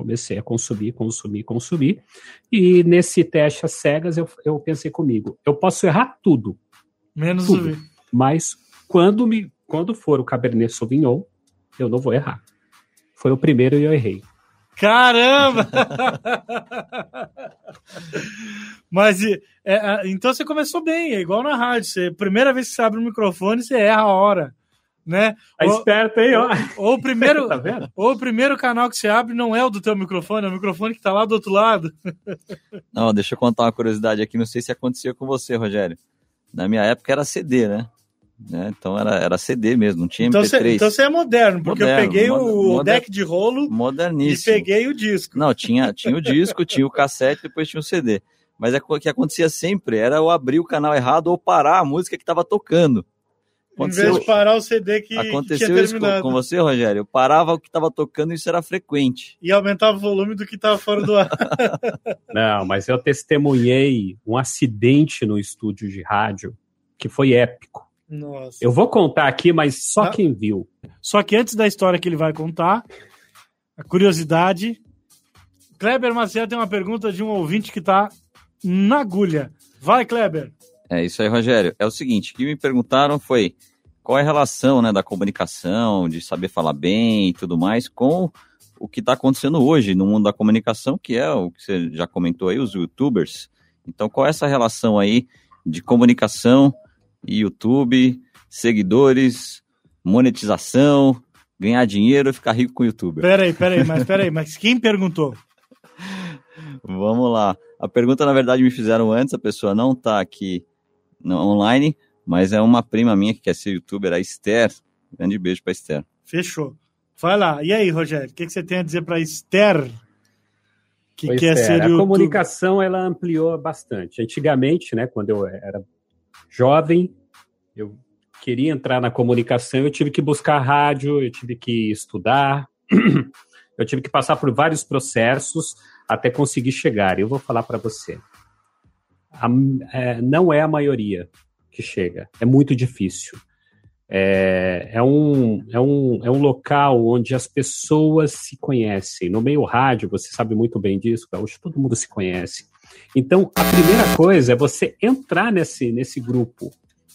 comecei a consumir, consumir, consumir. E nesse teste às cegas, eu, eu pensei comigo, eu posso errar tudo. Menos tudo, o vinho. Mas quando, me, quando for o Cabernet Sauvignon, eu não vou errar. Foi o primeiro e eu errei. Caramba! Mas é, é, então você começou bem, é igual na rádio. Você, primeira vez que você abre o microfone, você erra a hora. Né? Tá ou, esperto aí, ó. Ou o, primeiro, tá vendo? ou o primeiro canal que você abre não é o do teu microfone, é o microfone que tá lá do outro lado. Não, deixa eu contar uma curiosidade aqui, não sei se acontecia com você, Rogério. Na minha época era CD, né? Né? Então era, era CD mesmo, não tinha então MP3. Você, então você é moderno, porque moderno, eu peguei o moder, deck de rolo moderníssimo. e peguei o disco. Não, tinha, tinha o disco, tinha o cassete, depois tinha o CD. Mas é o que acontecia sempre era eu abrir o canal errado ou parar a música que estava tocando. Aconteceu, em vez de parar o CD que Aconteceu que isso com, com, você, Rogério? Eu parava o que estava tocando e isso era frequente. E aumentava o volume do que estava fora do ar. Não, mas eu testemunhei um acidente no estúdio de rádio que foi épico. Nossa. Eu vou contar aqui, mas só Não. quem viu. Só que antes da história que ele vai contar, a curiosidade. Kleber Maciel tem uma pergunta de um ouvinte que está na agulha. Vai, Kleber. É isso aí, Rogério. É o seguinte, o que me perguntaram foi qual é a relação né, da comunicação, de saber falar bem e tudo mais, com o que está acontecendo hoje no mundo da comunicação, que é o que você já comentou aí, os youtubers. Então, qual é essa relação aí de comunicação YouTube, seguidores, monetização, ganhar dinheiro e ficar rico com o youtuber? Peraí, peraí, mas peraí, mas quem perguntou? Vamos lá. A pergunta, na verdade, me fizeram antes, a pessoa não está aqui online, mas é uma prima minha que quer ser youtuber, a Esther. Grande beijo para Esther. Fechou. Vai lá. E aí, Rogério, o que, que você tem a dizer para Esther? Que pois quer é, ser a YouTube? comunicação ela ampliou bastante. Antigamente, né, quando eu era jovem, eu queria entrar na comunicação, eu tive que buscar rádio, eu tive que estudar, eu tive que passar por vários processos até conseguir chegar. Eu vou falar para você. A, é, não é a maioria que chega, é muito difícil. É, é, um, é, um, é um local onde as pessoas se conhecem. No meio rádio, você sabe muito bem disso, hoje todo mundo se conhece. Então, a primeira coisa é você entrar nesse, nesse grupo,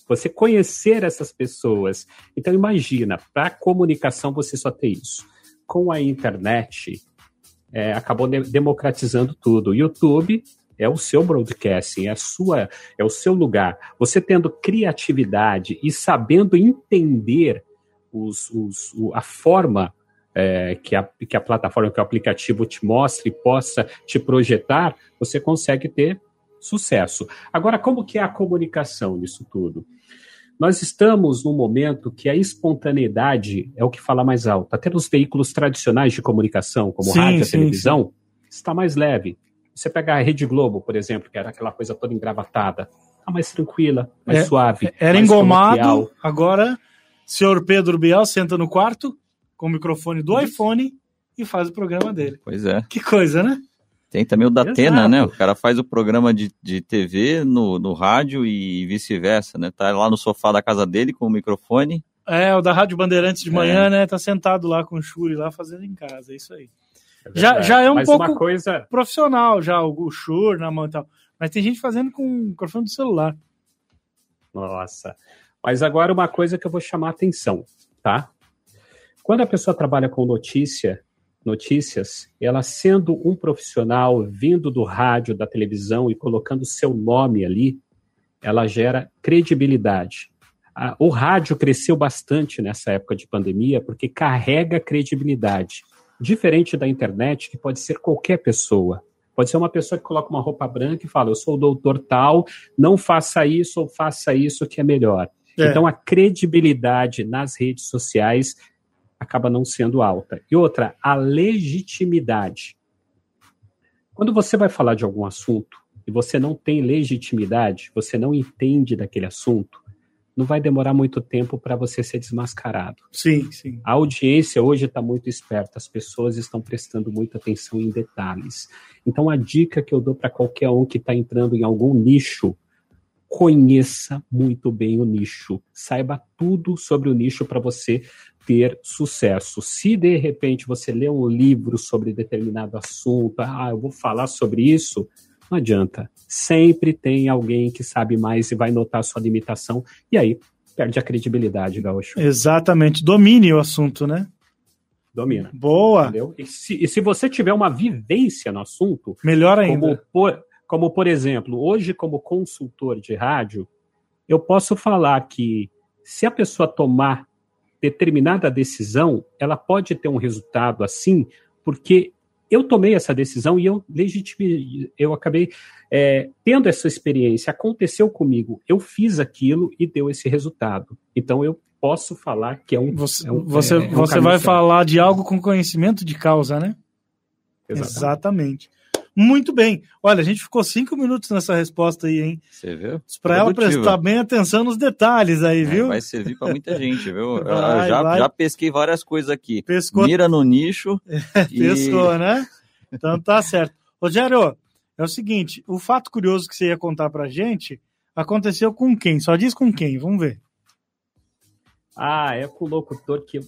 você conhecer essas pessoas. Então, imagina, para comunicação você só tem isso. Com a internet, é, acabou de democratizando tudo. O YouTube é o seu broadcasting, é a sua, é o seu lugar. Você tendo criatividade e sabendo entender os, os, a forma é, que, a, que a plataforma, que o aplicativo te mostre e possa te projetar, você consegue ter sucesso. Agora, como que é a comunicação nisso tudo? Nós estamos num momento que a espontaneidade é o que fala mais alto. Até nos veículos tradicionais de comunicação, como sim, rádio e televisão, sim. está mais leve. Você pega a Rede Globo, por exemplo, que era aquela coisa toda engravatada, tá mais tranquila, mais é, suave. Era mais engomado, coloquial. agora senhor Pedro Bial senta no quarto com o microfone do iPhone e faz o programa dele. Pois é. Que coisa, né? Tem também o da Atena, né? O cara faz o programa de, de TV no, no rádio e vice-versa, né? Tá lá no sofá da casa dele com o microfone. É, o da Rádio Bandeirantes de manhã, é. né? Tá sentado lá com o Shuri lá fazendo em casa, é isso aí. É já, já é um Mas pouco coisa... profissional, já, o Shure na mão e tal. Mas tem gente fazendo com o microfone do celular. Nossa. Mas agora uma coisa que eu vou chamar a atenção, tá? Quando a pessoa trabalha com notícia, notícias, ela sendo um profissional vindo do rádio, da televisão e colocando seu nome ali, ela gera credibilidade. O rádio cresceu bastante nessa época de pandemia porque carrega credibilidade. Diferente da internet, que pode ser qualquer pessoa. Pode ser uma pessoa que coloca uma roupa branca e fala: Eu sou o doutor tal, não faça isso ou faça isso que é melhor. É. Então, a credibilidade nas redes sociais acaba não sendo alta. E outra, a legitimidade. Quando você vai falar de algum assunto e você não tem legitimidade, você não entende daquele assunto, não vai demorar muito tempo para você ser desmascarado. Sim, sim. A audiência hoje está muito esperta, as pessoas estão prestando muita atenção em detalhes. Então, a dica que eu dou para qualquer um que está entrando em algum nicho, conheça muito bem o nicho, saiba tudo sobre o nicho para você ter sucesso. Se de repente você lê um livro sobre determinado assunto, ah, eu vou falar sobre isso, não adianta. Sempre tem alguém que sabe mais e vai notar sua limitação, e aí perde a credibilidade, Gaúcho. Exatamente. Domine o assunto, né? Domina. Boa. E se, e se, você tiver uma vivência no assunto. Melhor ainda. Como por, como, por exemplo, hoje, como consultor de rádio, eu posso falar que se a pessoa tomar determinada decisão, ela pode ter um resultado assim, porque eu tomei essa decisão e eu legitimei, eu acabei é, tendo essa experiência, aconteceu comigo, eu fiz aquilo e deu esse resultado. Então eu posso falar que é um. Você, é um, você, é, é um você vai certo. falar de algo com conhecimento de causa, né? Exatamente. Exatamente. Muito bem. Olha, a gente ficou cinco minutos nessa resposta aí, hein? Você viu? Para ela prestar bem atenção nos detalhes aí, é, viu? Vai servir para muita gente, viu? Vai, já, vai. já pesquei várias coisas aqui. Pescou... Mira no nicho. e... Pescou, né? Então tá certo. Rogério, é o seguinte: o fato curioso que você ia contar pra gente aconteceu com quem? Só diz com quem, vamos ver. Ah, é com o locutor que.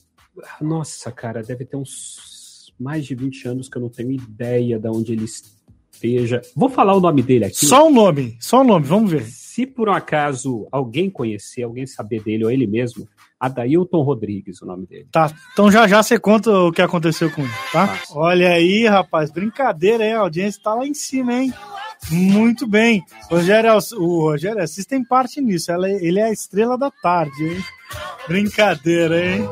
Nossa, cara, deve ter uns mais de 20 anos que eu não tenho ideia de onde ele esteja. Vou falar o nome dele aqui. Só o nome, só o nome, vamos ver. Se por um acaso alguém conhecer, alguém saber dele ou ele mesmo, Adailton Rodrigues, o nome dele. Tá, então já já você conta o que aconteceu com ele, tá? Fácil. Olha aí, rapaz, brincadeira, hein? A audiência tá lá em cima, hein? Muito bem. Rogério, o Rogério Assis tem parte nisso. Ela- ele é a estrela da tarde, hein? Brincadeira, hein?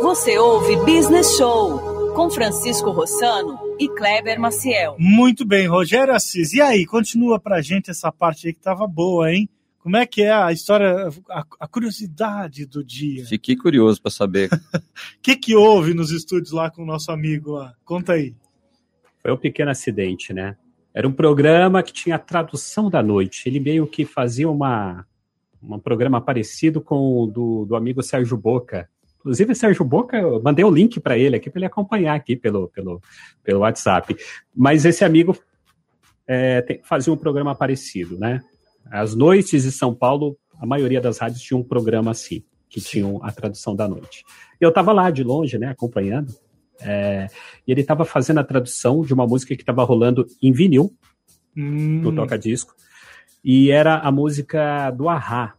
Você ouve Business Show com Francisco Rossano e Kleber Maciel. Muito bem, Rogério Assis. E aí, continua pra gente essa parte aí que tava boa, hein? Como é que é a história, a, a curiosidade do dia? Fiquei curioso para saber. O que que houve nos estúdios lá com o nosso amigo lá? Conta aí. Foi um pequeno acidente, né? Era um programa que tinha a tradução da noite. Ele meio que fazia uma, um programa parecido com o do, do amigo Sérgio Boca. Inclusive, Sérgio Boca, eu mandei o link para ele aqui, para ele acompanhar aqui pelo, pelo, pelo WhatsApp. Mas esse amigo é, tem- fazia um programa parecido, né? As noites de São Paulo, a maioria das rádios tinha um programa assim, que tinham a tradução da noite. Eu estava lá de longe, né, acompanhando. É, e ele estava fazendo a tradução de uma música que estava rolando em vinil, Hum, no toca-disco, e era a música do Ahá.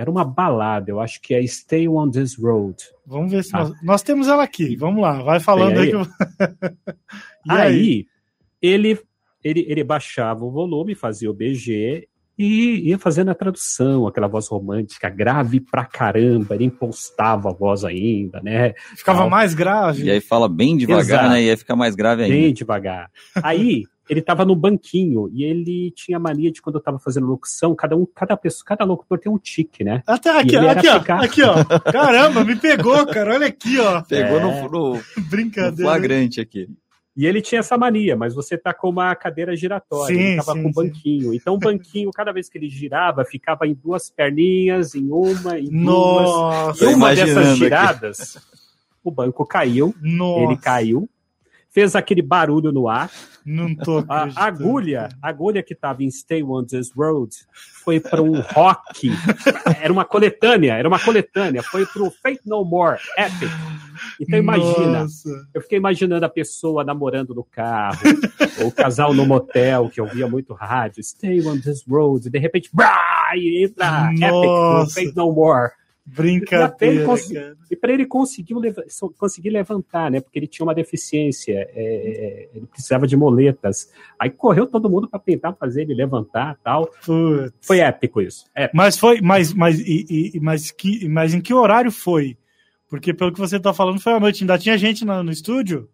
Era uma balada, eu acho que é Stay on This Road. vamos ver se Ah. nós, nós temos ela aqui. Vamos lá, vai falando aí. aí? que eu- e aí, ele, ele, ele baixava o volume, fazia o BG e ia fazendo a tradução, aquela voz romântica, grave pra caramba, ele impostava a voz ainda, né? Ficava Tal. mais grave. E aí fala bem devagar, Exato. né? E aí fica mais grave ainda. bem devagar. Aí ele estava no banquinho e ele tinha mania de quando eu estava fazendo locução, cada um, cada pessoa, cada locutor tem um tique, né? Até aqui, aqui, ó, ficar- aqui, ó. Caramba, me pegou, cara. Olha aqui, ó. Pegou É. no, no- no Brincadeira. flagrante aqui. E ele tinha essa mania, mas você tá com uma cadeira giratória, Sim, ele tava sim, com um sim. banquinho. Então o banquinho, cada vez que ele girava, ficava em duas perninhas, em uma, em duas. Nossa, E uma dessas aqui. giradas, o banco caiu, nossa. ele caiu, fez aquele barulho no ar, Não tô A agulha, a agulha que estava em Stay on This Road foi para um rock. Era uma coletânea, era uma coletânea. Foi para o Fate No More Epic. Então imagina, Nossa. eu fiquei imaginando a pessoa namorando no carro, ou o casal no motel, que ouvia muito rádio, Stay on This Road, e de repente, brá, e entra Epic no Nossa. Fate No More. Brincadeira. E para ele conseguir, conseguir levantar, né? Porque ele tinha uma deficiência, é, é, ele precisava de moletas. Aí correu todo mundo para tentar fazer ele levantar tal. Putz. Foi épico isso. É, Mas foi, mas, mas, e, e- mas, que, mas em que horário foi? Porque pelo que você tá falando foi à noite. Ainda tinha gente no, no estúdio?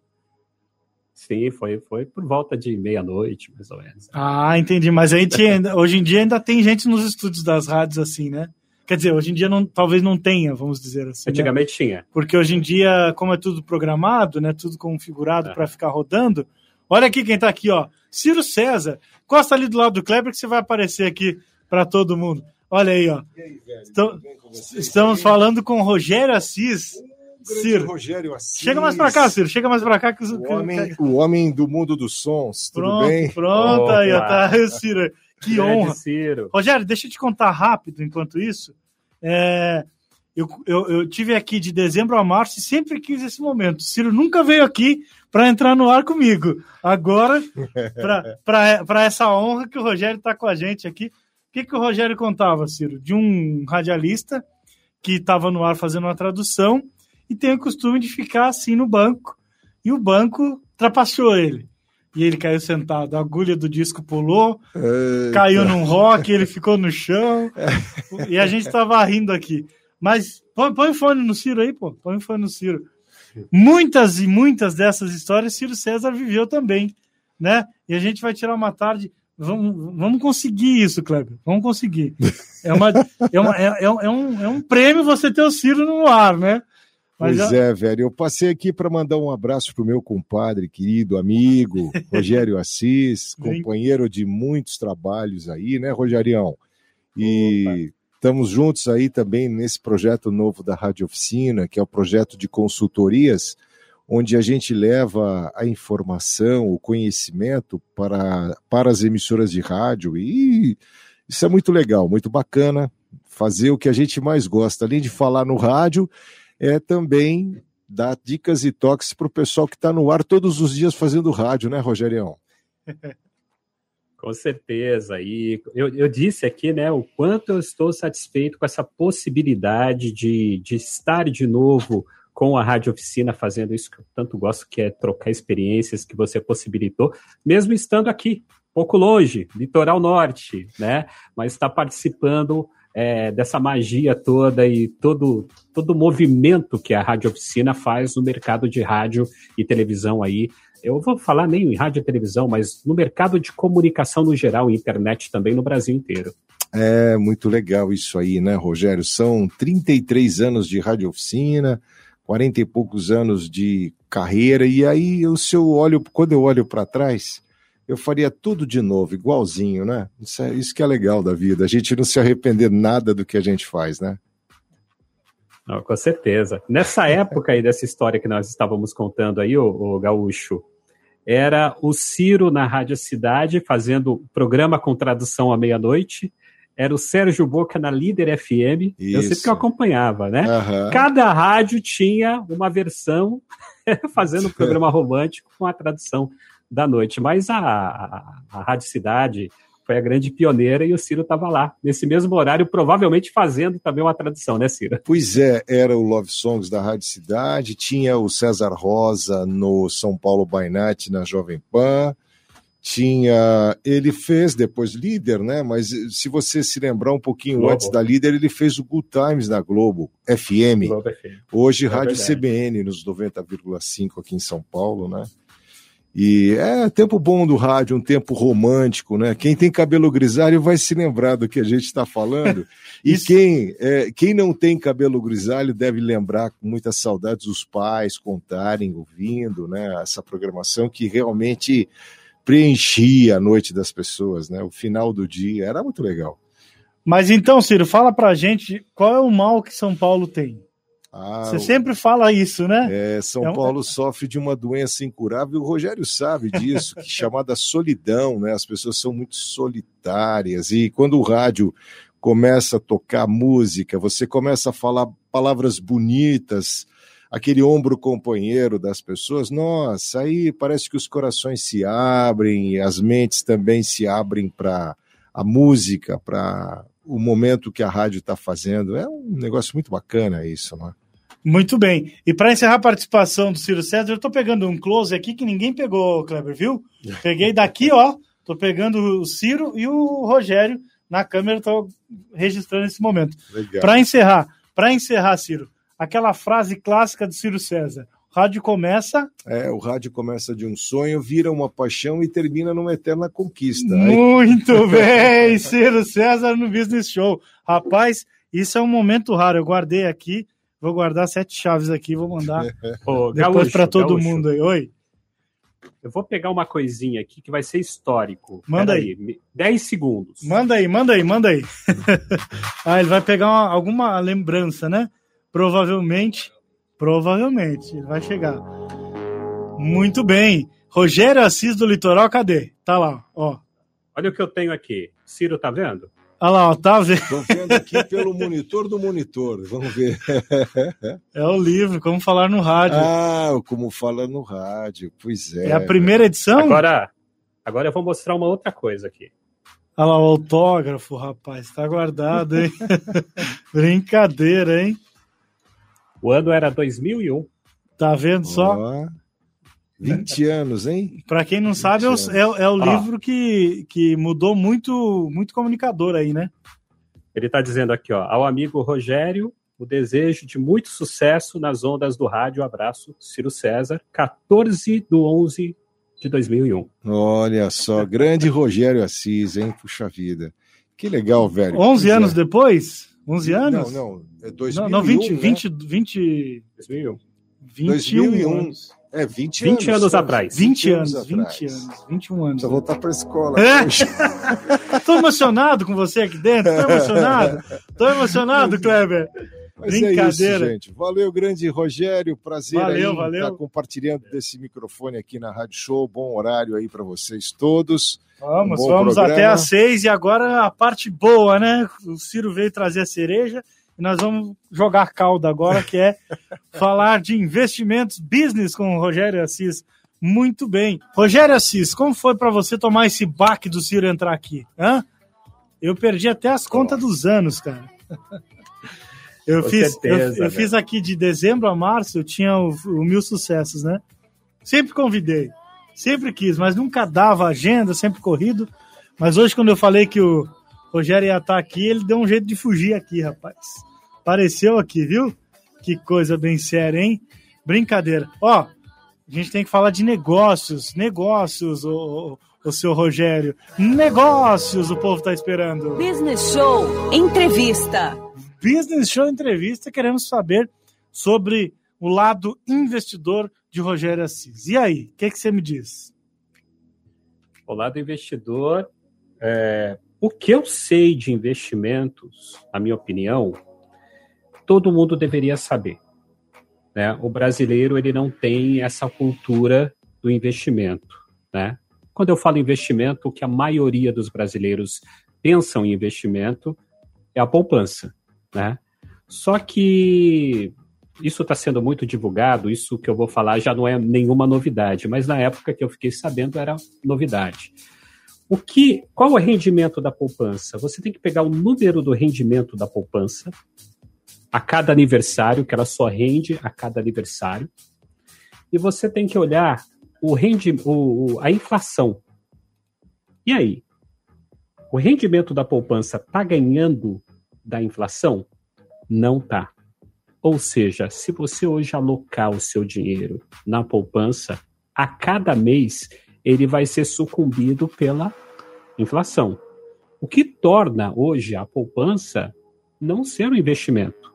sim, foi, foi por volta de meia-noite, mais ou menos. Ah, entendi. Mas aí tinha, ainda- hoje em dia ainda tem gente nos estúdios das rádios assim, né? Quer dizer, hoje em dia não, talvez não tenha, vamos dizer assim. né? Antigamente tinha. Porque hoje em dia, como é tudo programado, né? Tudo configurado É. para ficar rodando. Olha aqui quem tá aqui, ó. Ciro César. Costa ali do lado do Kleber que você vai aparecer aqui para todo mundo. Olha aí, ó. Então, estamos falando com Rogério Assis. Ciro. Rogério Assis. Chega mais para cá, Ciro. Chega mais para cá que O homem, o homem do mundo dos sons, tudo Pronto, bem? pronto aí, ó. Opa. Tá aí o Ciro. Que Grande honra. Ciro. Rogério, deixa eu te contar rápido enquanto isso. É, eu, eu, eu tive aqui de dezembro a março e sempre quis esse momento. O Ciro nunca veio aqui para entrar no ar comigo. Agora, para essa honra que o Rogério está com a gente aqui. O que, que o Rogério contava, Ciro? De um radialista que estava no ar fazendo uma tradução e tem o costume de ficar assim no banco. E o banco trapaceou ele. E ele caiu sentado, a agulha do disco pulou, É, caiu num rock, ele ficou no chão. e a gente tava rindo aqui. Mas põe, põe o fone no Ciro aí, pô. Põe o fone no Ciro. Muitas e muitas dessas histórias Ciro César viveu também, né? E a gente vai tirar uma tarde. Vamos, vamos conseguir isso, Kleber. Vamos conseguir. É, uma, é, uma- é- é um, é um, é um prêmio você ter o Ciro no ar, né? Pois é, velho. Eu passei aqui para mandar um abraço pro meu compadre, querido amigo, Rogério Assis, companheiro de muitos trabalhos aí, né, Rogerião? E estamos juntos aí também nesse projeto novo da Rádio Oficina, que é o projeto de consultorias, onde a gente leva a informação, o conhecimento para, para as emissoras de rádio. E isso é muito legal, muito bacana. Fazer o que a gente mais gosta, além de falar no rádio, é também dar dicas e toques para o pessoal que está no ar todos os dias fazendo rádio, né, Rogerião? Com certeza. E eu, eu disse aqui, né, o quanto eu estou satisfeito com essa possibilidade de, de estar de novo com a Rádio Oficina fazendo isso que eu tanto gosto, que é trocar experiências que você possibilitou, mesmo estando aqui, pouco longe, litoral norte, né? Mas está participando é, dessa magia toda e todo todo o movimento que a Rádio Oficina faz no mercado de rádio e televisão aí. Eu vou falar nem em rádio e televisão, mas no mercado de comunicação no geral, internet também no Brasil inteiro. É muito legal isso aí, né, Rogério? São 33 anos de rádio oficina, 40 e poucos anos de carreira, e aí o seu olho, quando eu olho para trás, eu faria tudo de novo, igualzinho, né? Isso, é, isso que é legal da vida, a gente não se arrepender nada do que a gente faz, né? Não, com certeza. Nessa época aí dessa história que nós estávamos contando aí, o, o Gaúcho, era o Ciro na Rádio Cidade fazendo programa com tradução à meia-noite, era o Sérgio Boca na Líder FM. Isso. Eu sei que eu acompanhava, né? Uhum. Cada rádio tinha uma versão fazendo um programa romântico com a tradução da noite. Mas a, a, a Rádio Cidade foi a grande pioneira e o Ciro estava lá, nesse mesmo horário, provavelmente fazendo também uma tradução, né, Ciro? Pois é, era o Love Songs da Rádio Cidade, tinha o César Rosa no São Paulo by Night, na Jovem Pan, tinha. Ele fez depois líder, né? Mas se você se lembrar um pouquinho Globo. antes da líder, ele fez o Good Times na Globo, FM. Globo FM. Hoje, é Rádio verdade. CBN nos 90,5 aqui em São Paulo, né? E é tempo bom do rádio, um tempo romântico, né? Quem tem cabelo grisalho vai se lembrar do que a gente está falando. e quem, é, quem não tem cabelo grisalho deve lembrar com muitas saudades os pais contarem, ouvindo, né? Essa programação que realmente preenchia a noite das pessoas, né? O final do dia era muito legal. Mas então, Ciro, fala pra gente qual é o mal que São Paulo tem. Ah, Você sempre fala isso, né? É, São é um... Paulo sofre de uma doença incurável. O Rogério sabe disso, que chamada solidão, né? As pessoas são muito solitárias e quando o rádio começa a tocar música, você começa a falar palavras bonitas, aquele ombro companheiro das pessoas, nossa, aí parece que os corações se abrem, as mentes também se abrem para a música, para o momento que a rádio está fazendo. É um negócio muito bacana isso, não é? Muito bem. E para encerrar a participação do Ciro César, eu estou pegando um close aqui que ninguém pegou, Kleber, viu? Peguei daqui, ó. Estou pegando o Ciro e o Rogério na câmera, estou registrando esse momento. Para encerrar, para encerrar, Ciro, aquela frase clássica do Ciro César. O rádio começa. É, o rádio começa de um sonho, vira uma paixão e termina numa eterna conquista. Muito bem, Ciro César no Business Show. Rapaz, isso é um momento raro. Eu guardei aqui, vou guardar sete chaves aqui, vou mandar depois para todo Gaúcho. mundo aí. Oi. Eu vou pegar uma coisinha aqui que vai ser histórico. Manda aí. aí. 10 segundos. Manda aí, manda aí, manda aí. ah, ele vai pegar uma, alguma lembrança, né? Provavelmente, provavelmente, vai chegar. Muito bem. Rogério Assis do Litoral, cadê? Tá lá, ó. Olha o que eu tenho aqui. Ciro, tá vendo? Olha lá, ó, tá vendo? Estou vendo aqui pelo monitor do monitor. Vamos ver. É o livro, Como Falar no Rádio. Ah, Como Falar no Rádio. Pois é. É a primeira edição? Agora, agora eu vou mostrar uma outra coisa aqui. Olha lá, o autógrafo, rapaz. Tá guardado, hein? Brincadeira, hein? O ano era 2001. Tá vendo só? Oh, 20 anos, hein? Para quem não sabe, é, é, é, o livro que, que mudou muito, muito comunicador aí, né? Ele está dizendo aqui, ó, ao amigo Rogério, o desejo de muito sucesso nas ondas do rádio. Abraço, Ciro César, 14 do 11 de 2001. Olha só, grande Rogério Assis, hein? Puxa vida. Que legal, velho. 11 anos é. depois? 11 anos? Não, não. É 2001, não, não 20, né? 20, 20, 2001. 21 2001. É, 20, 20 anos, anos atrás. 20, 20 anos, anos 20 anos, 21 anos. Só voltar para a escola. É? Tô emocionado com você aqui dentro, tô emocionado. Tô emocionado, Kleber. Mas Brincadeira. É isso, gente. Valeu, grande Rogério. Prazer valeu, aí valeu. estar compartilhando desse microfone aqui na Rádio Show. Bom horário aí para vocês todos. Vamos, um vamos programa. até às seis e agora a parte boa, né? O Ciro veio trazer a cereja e nós vamos jogar calda agora, que é falar de investimentos, business com o Rogério Assis. Muito bem. Rogério Assis, como foi para você tomar esse baque do Ciro entrar aqui? Hã? Eu perdi até as contas dos anos, cara. Eu Com fiz, certeza, eu, eu fiz aqui de dezembro a março, eu tinha o, o Mil Sucessos, né? Sempre convidei, sempre quis, mas nunca dava agenda, sempre corrido. Mas hoje, quando eu falei que o Rogério ia estar aqui, ele deu um jeito de fugir aqui, rapaz. Apareceu aqui, viu? Que coisa bem séria, hein? Brincadeira. Ó, a gente tem que falar de negócios, negócios, o, o, o seu Rogério. Negócios, o povo tá esperando. Business Show Entrevista. Business Show Entrevista, queremos saber sobre o lado investidor de Rogério Assis. E aí, o que, que você me diz? O lado investidor, é, o que eu sei de investimentos, na minha opinião, todo mundo deveria saber. Né? O brasileiro ele não tem essa cultura do investimento. Né? Quando eu falo investimento, o que a maioria dos brasileiros pensam em investimento é a poupança. Né? Só que isso está sendo muito divulgado, isso que eu vou falar já não é nenhuma novidade, mas na época que eu fiquei sabendo era novidade. O que, qual o rendimento da poupança? Você tem que pegar o número do rendimento da poupança a cada aniversário, que ela só rende a cada aniversário, e você tem que olhar o rendi, o, a inflação. E aí? O rendimento da poupança está ganhando da inflação? Não está. Ou seja, se você hoje alocar o seu dinheiro na poupança, a cada mês ele vai ser sucumbido pela inflação. O que torna hoje a poupança não ser um investimento.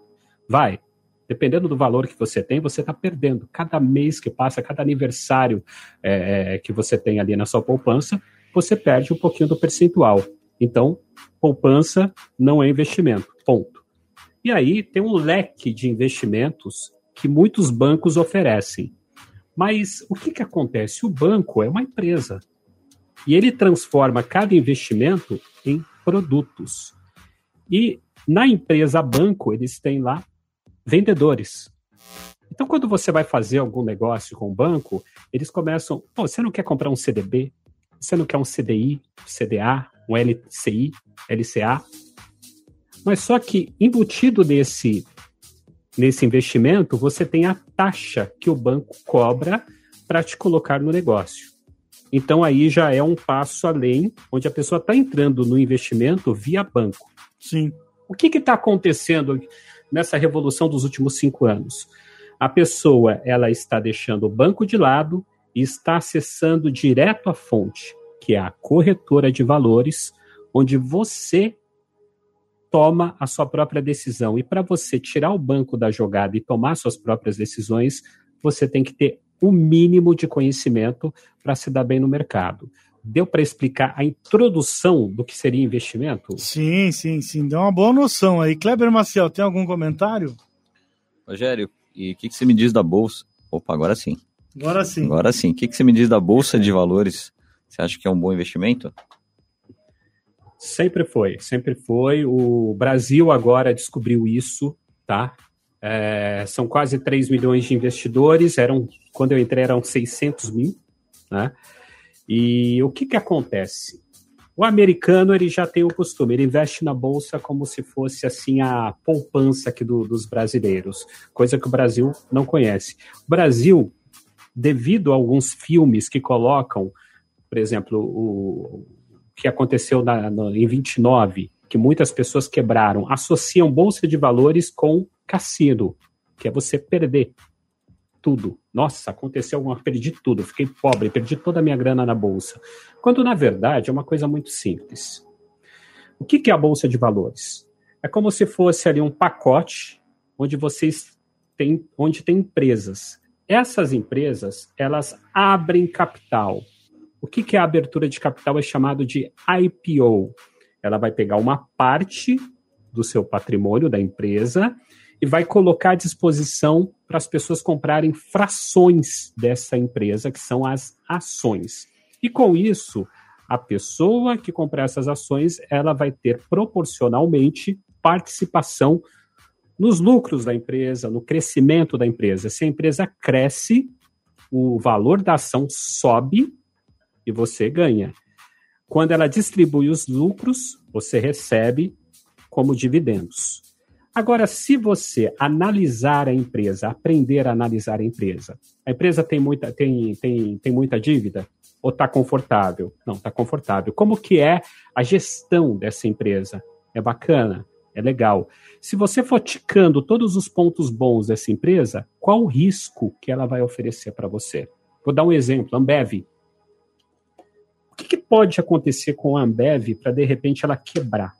Vai, dependendo do valor que você tem, você está perdendo. Cada mês que passa, cada aniversário é, que você tem ali na sua poupança, você perde um pouquinho do percentual. Então, poupança não é investimento. Ponto. E aí tem um leque de investimentos que muitos bancos oferecem. Mas o que, que acontece? O banco é uma empresa e ele transforma cada investimento em produtos. E na empresa banco, eles têm lá vendedores. Então, quando você vai fazer algum negócio com o banco, eles começam: oh, você não quer comprar um CDB? Você não quer um CDI, CDA, um LCI, LCA? Mas só que embutido nesse, nesse investimento, você tem a taxa que o banco cobra para te colocar no negócio. Então aí já é um passo além, onde a pessoa está entrando no investimento via banco. Sim. O que está acontecendo nessa revolução dos últimos cinco anos? A pessoa ela está deixando o banco de lado e está acessando direto a fonte, que é a corretora de valores, onde você toma a sua própria decisão. E para você tirar o banco da jogada e tomar suas próprias decisões, você tem que ter o mínimo de conhecimento para se dar bem no mercado. Deu para explicar a introdução do que seria investimento? Sim, sim, sim. Deu uma boa noção aí. Kleber Maciel, tem algum comentário? Rogério, e o que, que você me diz da Bolsa? Opa, agora sim. Agora sim. Agora sim. O que, que você me diz da Bolsa de Valores? Você acha que é um bom investimento? Sempre foi, sempre foi. O Brasil agora descobriu isso, tá? É, são quase 3 milhões de investidores, eram, quando eu entrei eram 600 mil, né? E o que que acontece? O americano ele já tem o costume, ele investe na bolsa como se fosse assim a poupança aqui do, dos brasileiros, coisa que o Brasil não conhece. O Brasil, devido a alguns filmes que colocam, por exemplo, o, que aconteceu na, no, em 29, que muitas pessoas quebraram, associam bolsa de valores com cassino, que é você perder tudo. Nossa, aconteceu alguma perdi tudo, fiquei pobre, perdi toda a minha grana na bolsa. Quando na verdade é uma coisa muito simples. O que, que é a bolsa de valores? É como se fosse ali um pacote onde vocês têm, onde tem empresas. Essas empresas, elas abrem capital o que, que é a abertura de capital é chamado de IPO. Ela vai pegar uma parte do seu patrimônio da empresa e vai colocar à disposição para as pessoas comprarem frações dessa empresa, que são as ações. E com isso, a pessoa que comprar essas ações, ela vai ter proporcionalmente participação nos lucros da empresa, no crescimento da empresa. Se a empresa cresce, o valor da ação sobe e você ganha. Quando ela distribui os lucros, você recebe como dividendos. Agora, se você analisar a empresa, aprender a analisar a empresa, a empresa tem muita, tem, tem, tem muita dívida ou está confortável? Não, está confortável. Como que é a gestão dessa empresa? É bacana? É legal. Se você for ticando todos os pontos bons dessa empresa, qual o risco que ela vai oferecer para você? Vou dar um exemplo, Ambev. O que, que pode acontecer com a Ambev para de repente ela quebrar?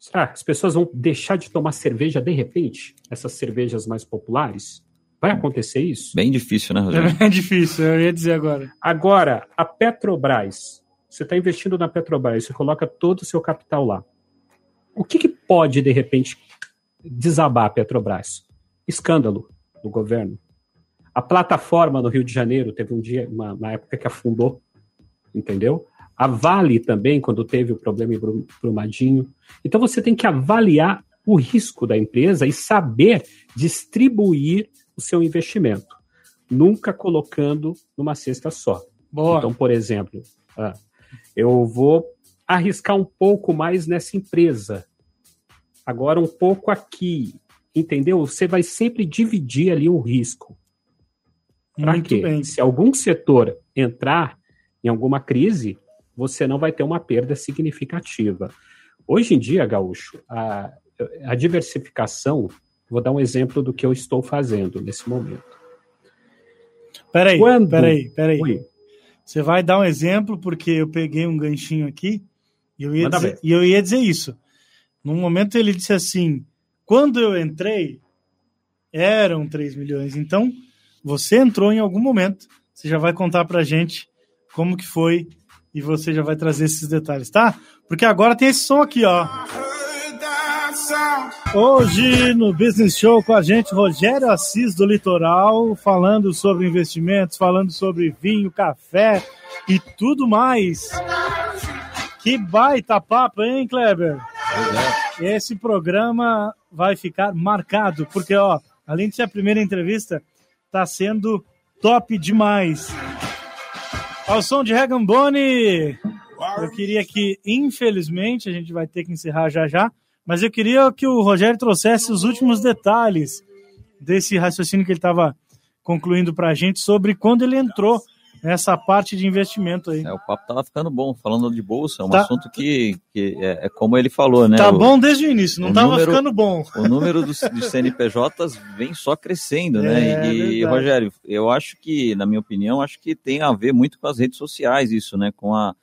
Será que as pessoas vão deixar de tomar cerveja de repente? Essas cervejas mais populares? Vai acontecer isso? Bem difícil, né, Rogério? É difícil, eu ia dizer agora. Agora, a Petrobras. Você está investindo na Petrobras, você coloca todo o seu capital lá. O que, que pode, de repente, desabar a Petrobras? Escândalo do governo. A plataforma no Rio de Janeiro teve um dia, uma, uma época que afundou, entendeu? A Vale também, quando teve o problema em Brumadinho. Então você tem que avaliar o risco da empresa e saber distribuir o seu investimento, nunca colocando numa cesta só. Boa. Então, por exemplo, ah, eu vou arriscar um pouco mais nessa empresa, agora um pouco aqui, entendeu? Você vai sempre dividir ali o risco. Para quê? Bem. Se algum setor entrar em alguma crise, você não vai ter uma perda significativa. Hoje em dia, Gaúcho, a, a diversificação, vou dar um exemplo do que eu estou fazendo nesse momento. Peraí, Quando... peraí, peraí. Oi. Você vai dar um exemplo, porque eu peguei um ganchinho aqui e eu ia, dizer, e eu ia dizer isso. Num momento ele disse assim: quando eu entrei, eram 3 milhões. Então, você entrou em algum momento, você já vai contar pra gente como que foi e você já vai trazer esses detalhes, tá? Porque agora tem esse som aqui, ó. Hoje no Business Show com a gente, Rogério Assis do Litoral, falando sobre investimentos, falando sobre vinho, café e tudo mais. Que baita papo, hein, Kleber? É. Esse programa vai ficar marcado, porque, ó, além de ser a primeira entrevista, tá sendo top demais. Ao som de Regambone, eu queria que, infelizmente, a gente vai ter que encerrar já já, mas eu queria que o Rogério trouxesse os últimos detalhes desse raciocínio que ele estava concluindo para a gente sobre quando ele entrou nessa parte de investimento aí. É, o papo tava ficando bom, falando de bolsa, é um tá. assunto que, que é, é, como ele falou, né? Tá o, bom desde o início, não tava número, ficando bom. O número dos, dos CNPJs vem só crescendo, né? É, e, Rogério, eu acho que, na minha opinião, acho que tem a ver muito com as redes sociais isso, né? Com a,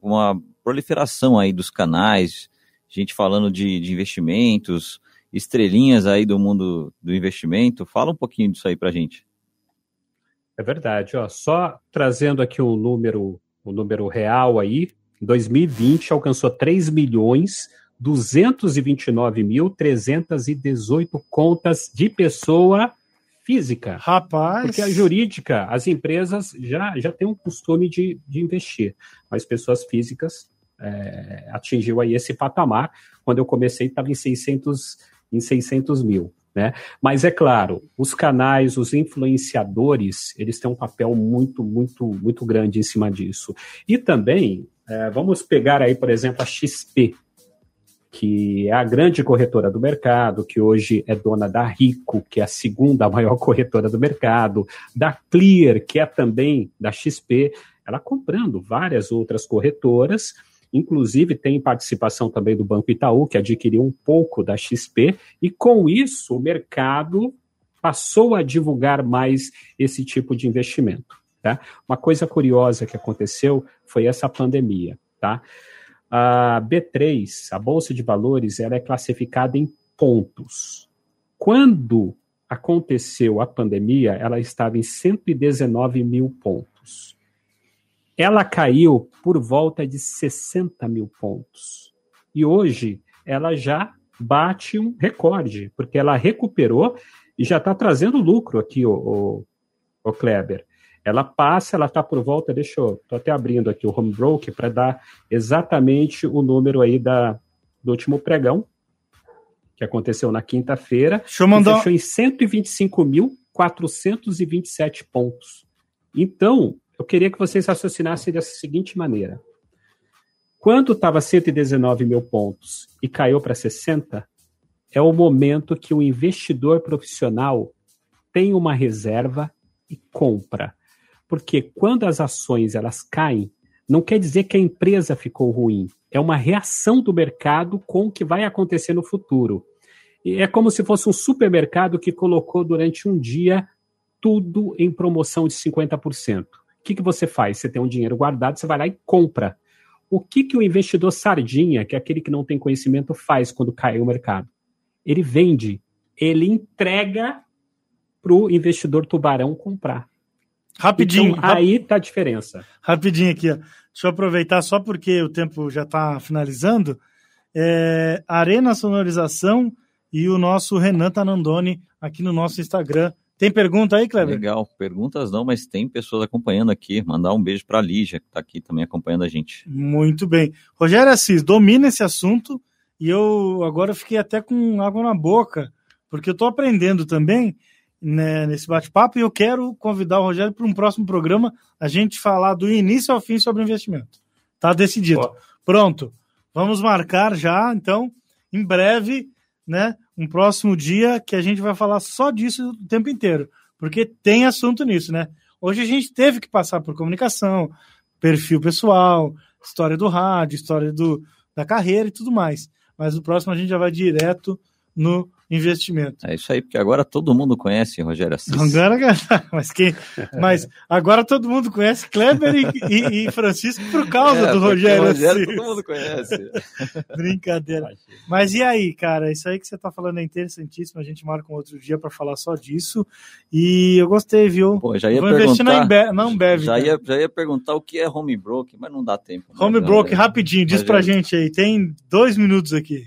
com a proliferação aí dos canais, gente falando de, de investimentos, estrelinhas aí do mundo do investimento. Fala um pouquinho disso aí pra gente. É verdade, ó. Só trazendo aqui o um número, o um número real aí, em 2020 alcançou 3 milhões 229.318 contas de pessoa física. Rapaz! Porque a jurídica, as empresas já, já têm um costume de, de investir, mas pessoas físicas é, atingiu aí esse patamar. Quando eu comecei, estava em 600, em 600 mil. Né? Mas é claro, os canais, os influenciadores, eles têm um papel muito, muito, muito grande em cima disso. E também, é, vamos pegar aí, por exemplo, a XP, que é a grande corretora do mercado, que hoje é dona da Rico, que é a segunda maior corretora do mercado, da Clear, que é também da XP, ela comprando várias outras corretoras Inclusive, tem participação também do Banco Itaú, que adquiriu um pouco da XP, e com isso o mercado passou a divulgar mais esse tipo de investimento. Tá? Uma coisa curiosa que aconteceu foi essa pandemia. Tá? A B3, a Bolsa de Valores, ela é classificada em pontos. Quando aconteceu a pandemia, ela estava em 119 mil pontos ela caiu por volta de 60 mil pontos. E hoje ela já bate um recorde, porque ela recuperou e já está trazendo lucro aqui, o, o, o, Kleber. Ela passa, ela está por volta, deixa eu, estou até abrindo aqui o home broker para dar exatamente o número aí da, do último pregão, que aconteceu na quinta-feira. Deixa eu mandar. Fechou em 125 mil 427 pontos. Então, eu queria que vocês raciocinassem dessa seguinte maneira. Quando estava 119 mil pontos e caiu para 60, é o momento que o investidor profissional tem uma reserva e compra. Porque quando as ações elas caem, não quer dizer que a empresa ficou ruim. É uma reação do mercado com o que vai acontecer no futuro. E é como se fosse um supermercado que colocou durante um dia tudo em promoção de 50%. O que, que você faz? Você tem um dinheiro guardado, você vai lá e compra. O que, que o investidor sardinha, que é aquele que não tem conhecimento, faz quando cai o mercado? Ele vende, ele entrega para o investidor tubarão comprar. Rapidinho. Então, aí tá a diferença. Rapidinho aqui, ó. Deixa eu aproveitar só porque o tempo já está finalizando. É, Arena Sonorização e o nosso Renan Tanandoni aqui no nosso Instagram. Tem pergunta aí, Kleber? Legal, perguntas não, mas tem pessoas acompanhando aqui. Mandar um beijo para a Lígia, que está aqui também acompanhando a gente. Muito bem. Rogério Assis, domina esse assunto e eu agora fiquei até com água na boca, porque eu estou aprendendo também né, nesse bate-papo e eu quero convidar o Rogério para um próximo programa a gente falar do início ao fim sobre investimento. Tá decidido. Pronto. Vamos marcar já, então, em breve, né, um próximo dia que a gente vai falar só disso o tempo inteiro, porque tem assunto nisso, né? Hoje a gente teve que passar por comunicação, perfil pessoal, história do rádio, história do, da carreira e tudo mais. Mas no próximo a gente já vai direto no investimento. É isso aí, porque agora todo mundo conhece Rogério Assis. Agora, mas, quem, mas agora todo mundo conhece Kleber e, e, e Francisco por causa é, do Rogério, Rogério Assis. Todo mundo conhece. Brincadeira. Mas e aí, cara? Isso aí que você está falando é interessantíssimo. A gente marca um outro dia para falar só disso. E eu gostei, viu? Pô, já ia Vou perguntar, investir na Ambev. Na Ambev já, ia, já ia perguntar o que é home broke, mas não dá tempo. Home broke, rapidinho, diz pra gente aí. Tem dois minutos aqui.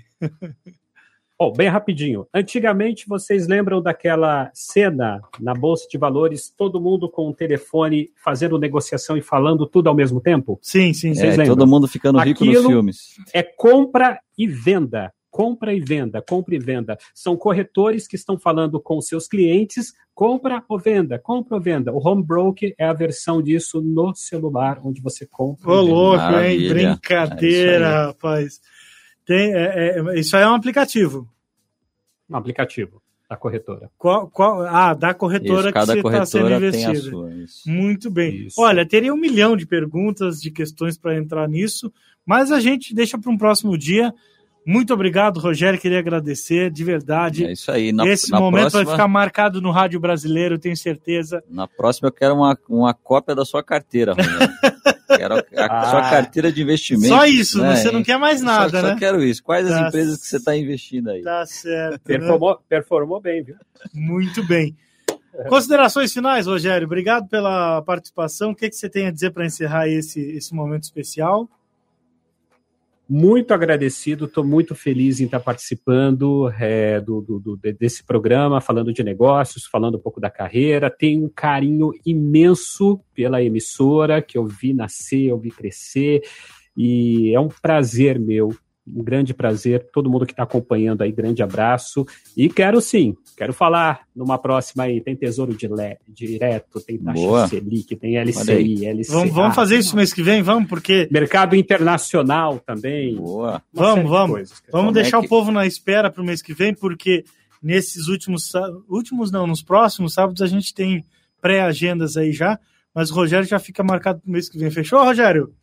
Oh, bem rapidinho. Antigamente, vocês lembram daquela cena na Bolsa de Valores, todo mundo com o um telefone fazendo negociação e falando tudo ao mesmo tempo? Sim, sim, sim. É, todo mundo ficando rico Aquilo nos filmes. É compra e venda. Compra e venda, compra e venda. São corretores que estão falando com seus clientes, compra ou venda, compra ou venda. O home broker é a versão disso no celular, onde você compra. Ô, louco, hein? Brincadeira, é rapaz. Tem, é, é, isso aí é um aplicativo. Um aplicativo da corretora. Qual, qual, ah, da corretora isso, que você está sendo investido. Muito bem. Isso. Olha, teria um milhão de perguntas, de questões para entrar nisso, mas a gente deixa para um próximo dia. Muito obrigado, Rogério. Queria agradecer, de verdade. É isso aí. Na, Esse na momento próxima... vai ficar marcado no rádio brasileiro, tenho certeza. Na próxima eu quero uma, uma cópia da sua carteira, Rogério. Quero a, a ah, sua carteira de investimento. Só isso, né? você não quer mais nada, só, né? Só quero isso. Quais tá as empresas que você está investindo aí? Tá certo. Performou, né? performou bem, viu? Muito bem. Considerações finais, Rogério. Obrigado pela participação. O que, que você tem a dizer para encerrar esse, esse momento especial? Muito agradecido, estou muito feliz em estar participando é, do, do, do, desse programa, falando de negócios, falando um pouco da carreira. Tenho um carinho imenso pela emissora, que eu vi nascer, eu vi crescer, e é um prazer meu um grande prazer. Todo mundo que está acompanhando aí, grande abraço. E quero sim, quero falar numa próxima aí. Tem Tesouro de le, Direto, tem taxa Boa. Selic, tem LCI, LCA. Vamos, vamos fazer isso mês que vem? Vamos, porque. Mercado internacional também. Boa. Vamos, vamos. Coisas, vamos deixar é que... o povo na espera para o mês que vem, porque nesses últimos. Últimos não, nos próximos sábados a gente tem pré-agendas aí já. Mas o Rogério já fica marcado para o mês que vem. Fechou, Rogério?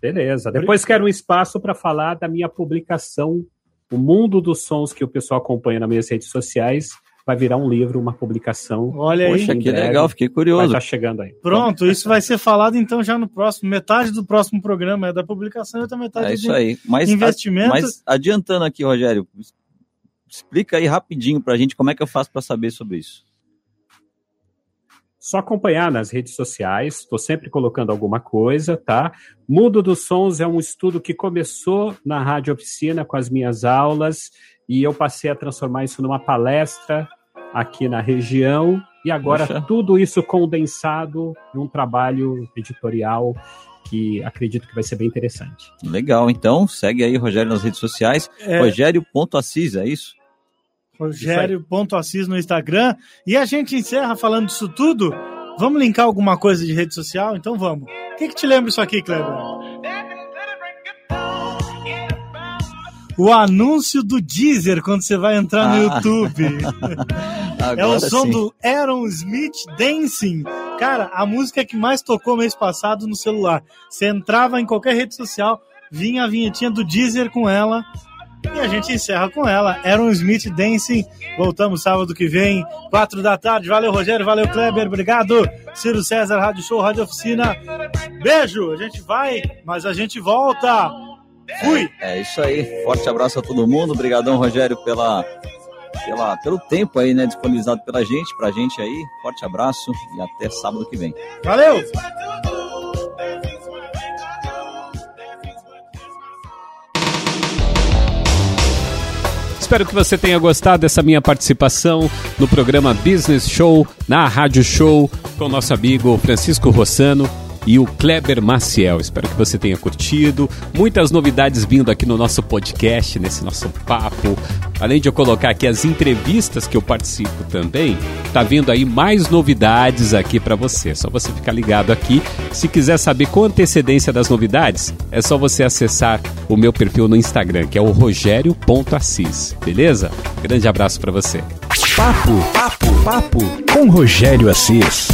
Beleza. Depois quero um espaço para falar da minha publicação, O Mundo dos Sons, que o pessoal acompanha nas minhas redes sociais. Vai virar um livro, uma publicação. Olha aí. Poxa, que legal, fiquei curioso. Vai chegando aí. Pronto, isso vai ser falado então já no próximo. Metade do próximo programa é da publicação e outra metade é isso aí. Mas, investimento. Mas adiantando aqui, Rogério, explica aí rapidinho para a gente como é que eu faço para saber sobre isso só acompanhar nas redes sociais, estou sempre colocando alguma coisa, tá? Mundo dos Sons é um estudo que começou na Rádio Oficina com as minhas aulas e eu passei a transformar isso numa palestra aqui na região e agora Poxa. tudo isso condensado num trabalho editorial que acredito que vai ser bem interessante. Legal, então segue aí Rogério nas redes sociais, é... rogério.assis, é isso? Rogério.assis no Instagram. E a gente encerra falando disso tudo. Vamos linkar alguma coisa de rede social? Então vamos. O que, que te lembra isso aqui, Kleber? O anúncio do Deezer quando você vai entrar no Ah. YouTube. é o som sim. do Aaron Smith Dancing. Cara, a música que mais tocou mês passado no celular. Você entrava em qualquer rede social, vinha a vinhetinha do Deezer com ela. E a gente encerra com ela. Aaron Smith Dancing. Voltamos sábado que vem, quatro da tarde. Valeu, Rogério. Valeu, Kleber. Obrigado. Ciro César, Rádio Show, Rádio Oficina. Beijo. A gente vai, mas a gente volta. Fui. É isso aí. Forte abraço a todo mundo. Obrigadão, Rogério, pela, pela, pelo tempo aí, né, disponibilizado pela gente, pra gente aí. Forte abraço e até sábado que vem. Valeu. Espero que você tenha gostado dessa minha participação no programa Business Show, na Rádio Show, com nosso amigo Francisco Rossano e o Kleber Maciel. Espero que você tenha curtido. Muitas novidades vindo aqui no nosso podcast, nesse nosso papo. Além de eu colocar aqui as entrevistas que eu participo também, tá vindo aí mais novidades aqui para você. É só você ficar ligado aqui. Se quiser saber com antecedência das novidades, é só você acessar o meu perfil no Instagram, que é o rogério.assis. Beleza? Grande abraço para você. Papo, papo, papo com Rogério Assis.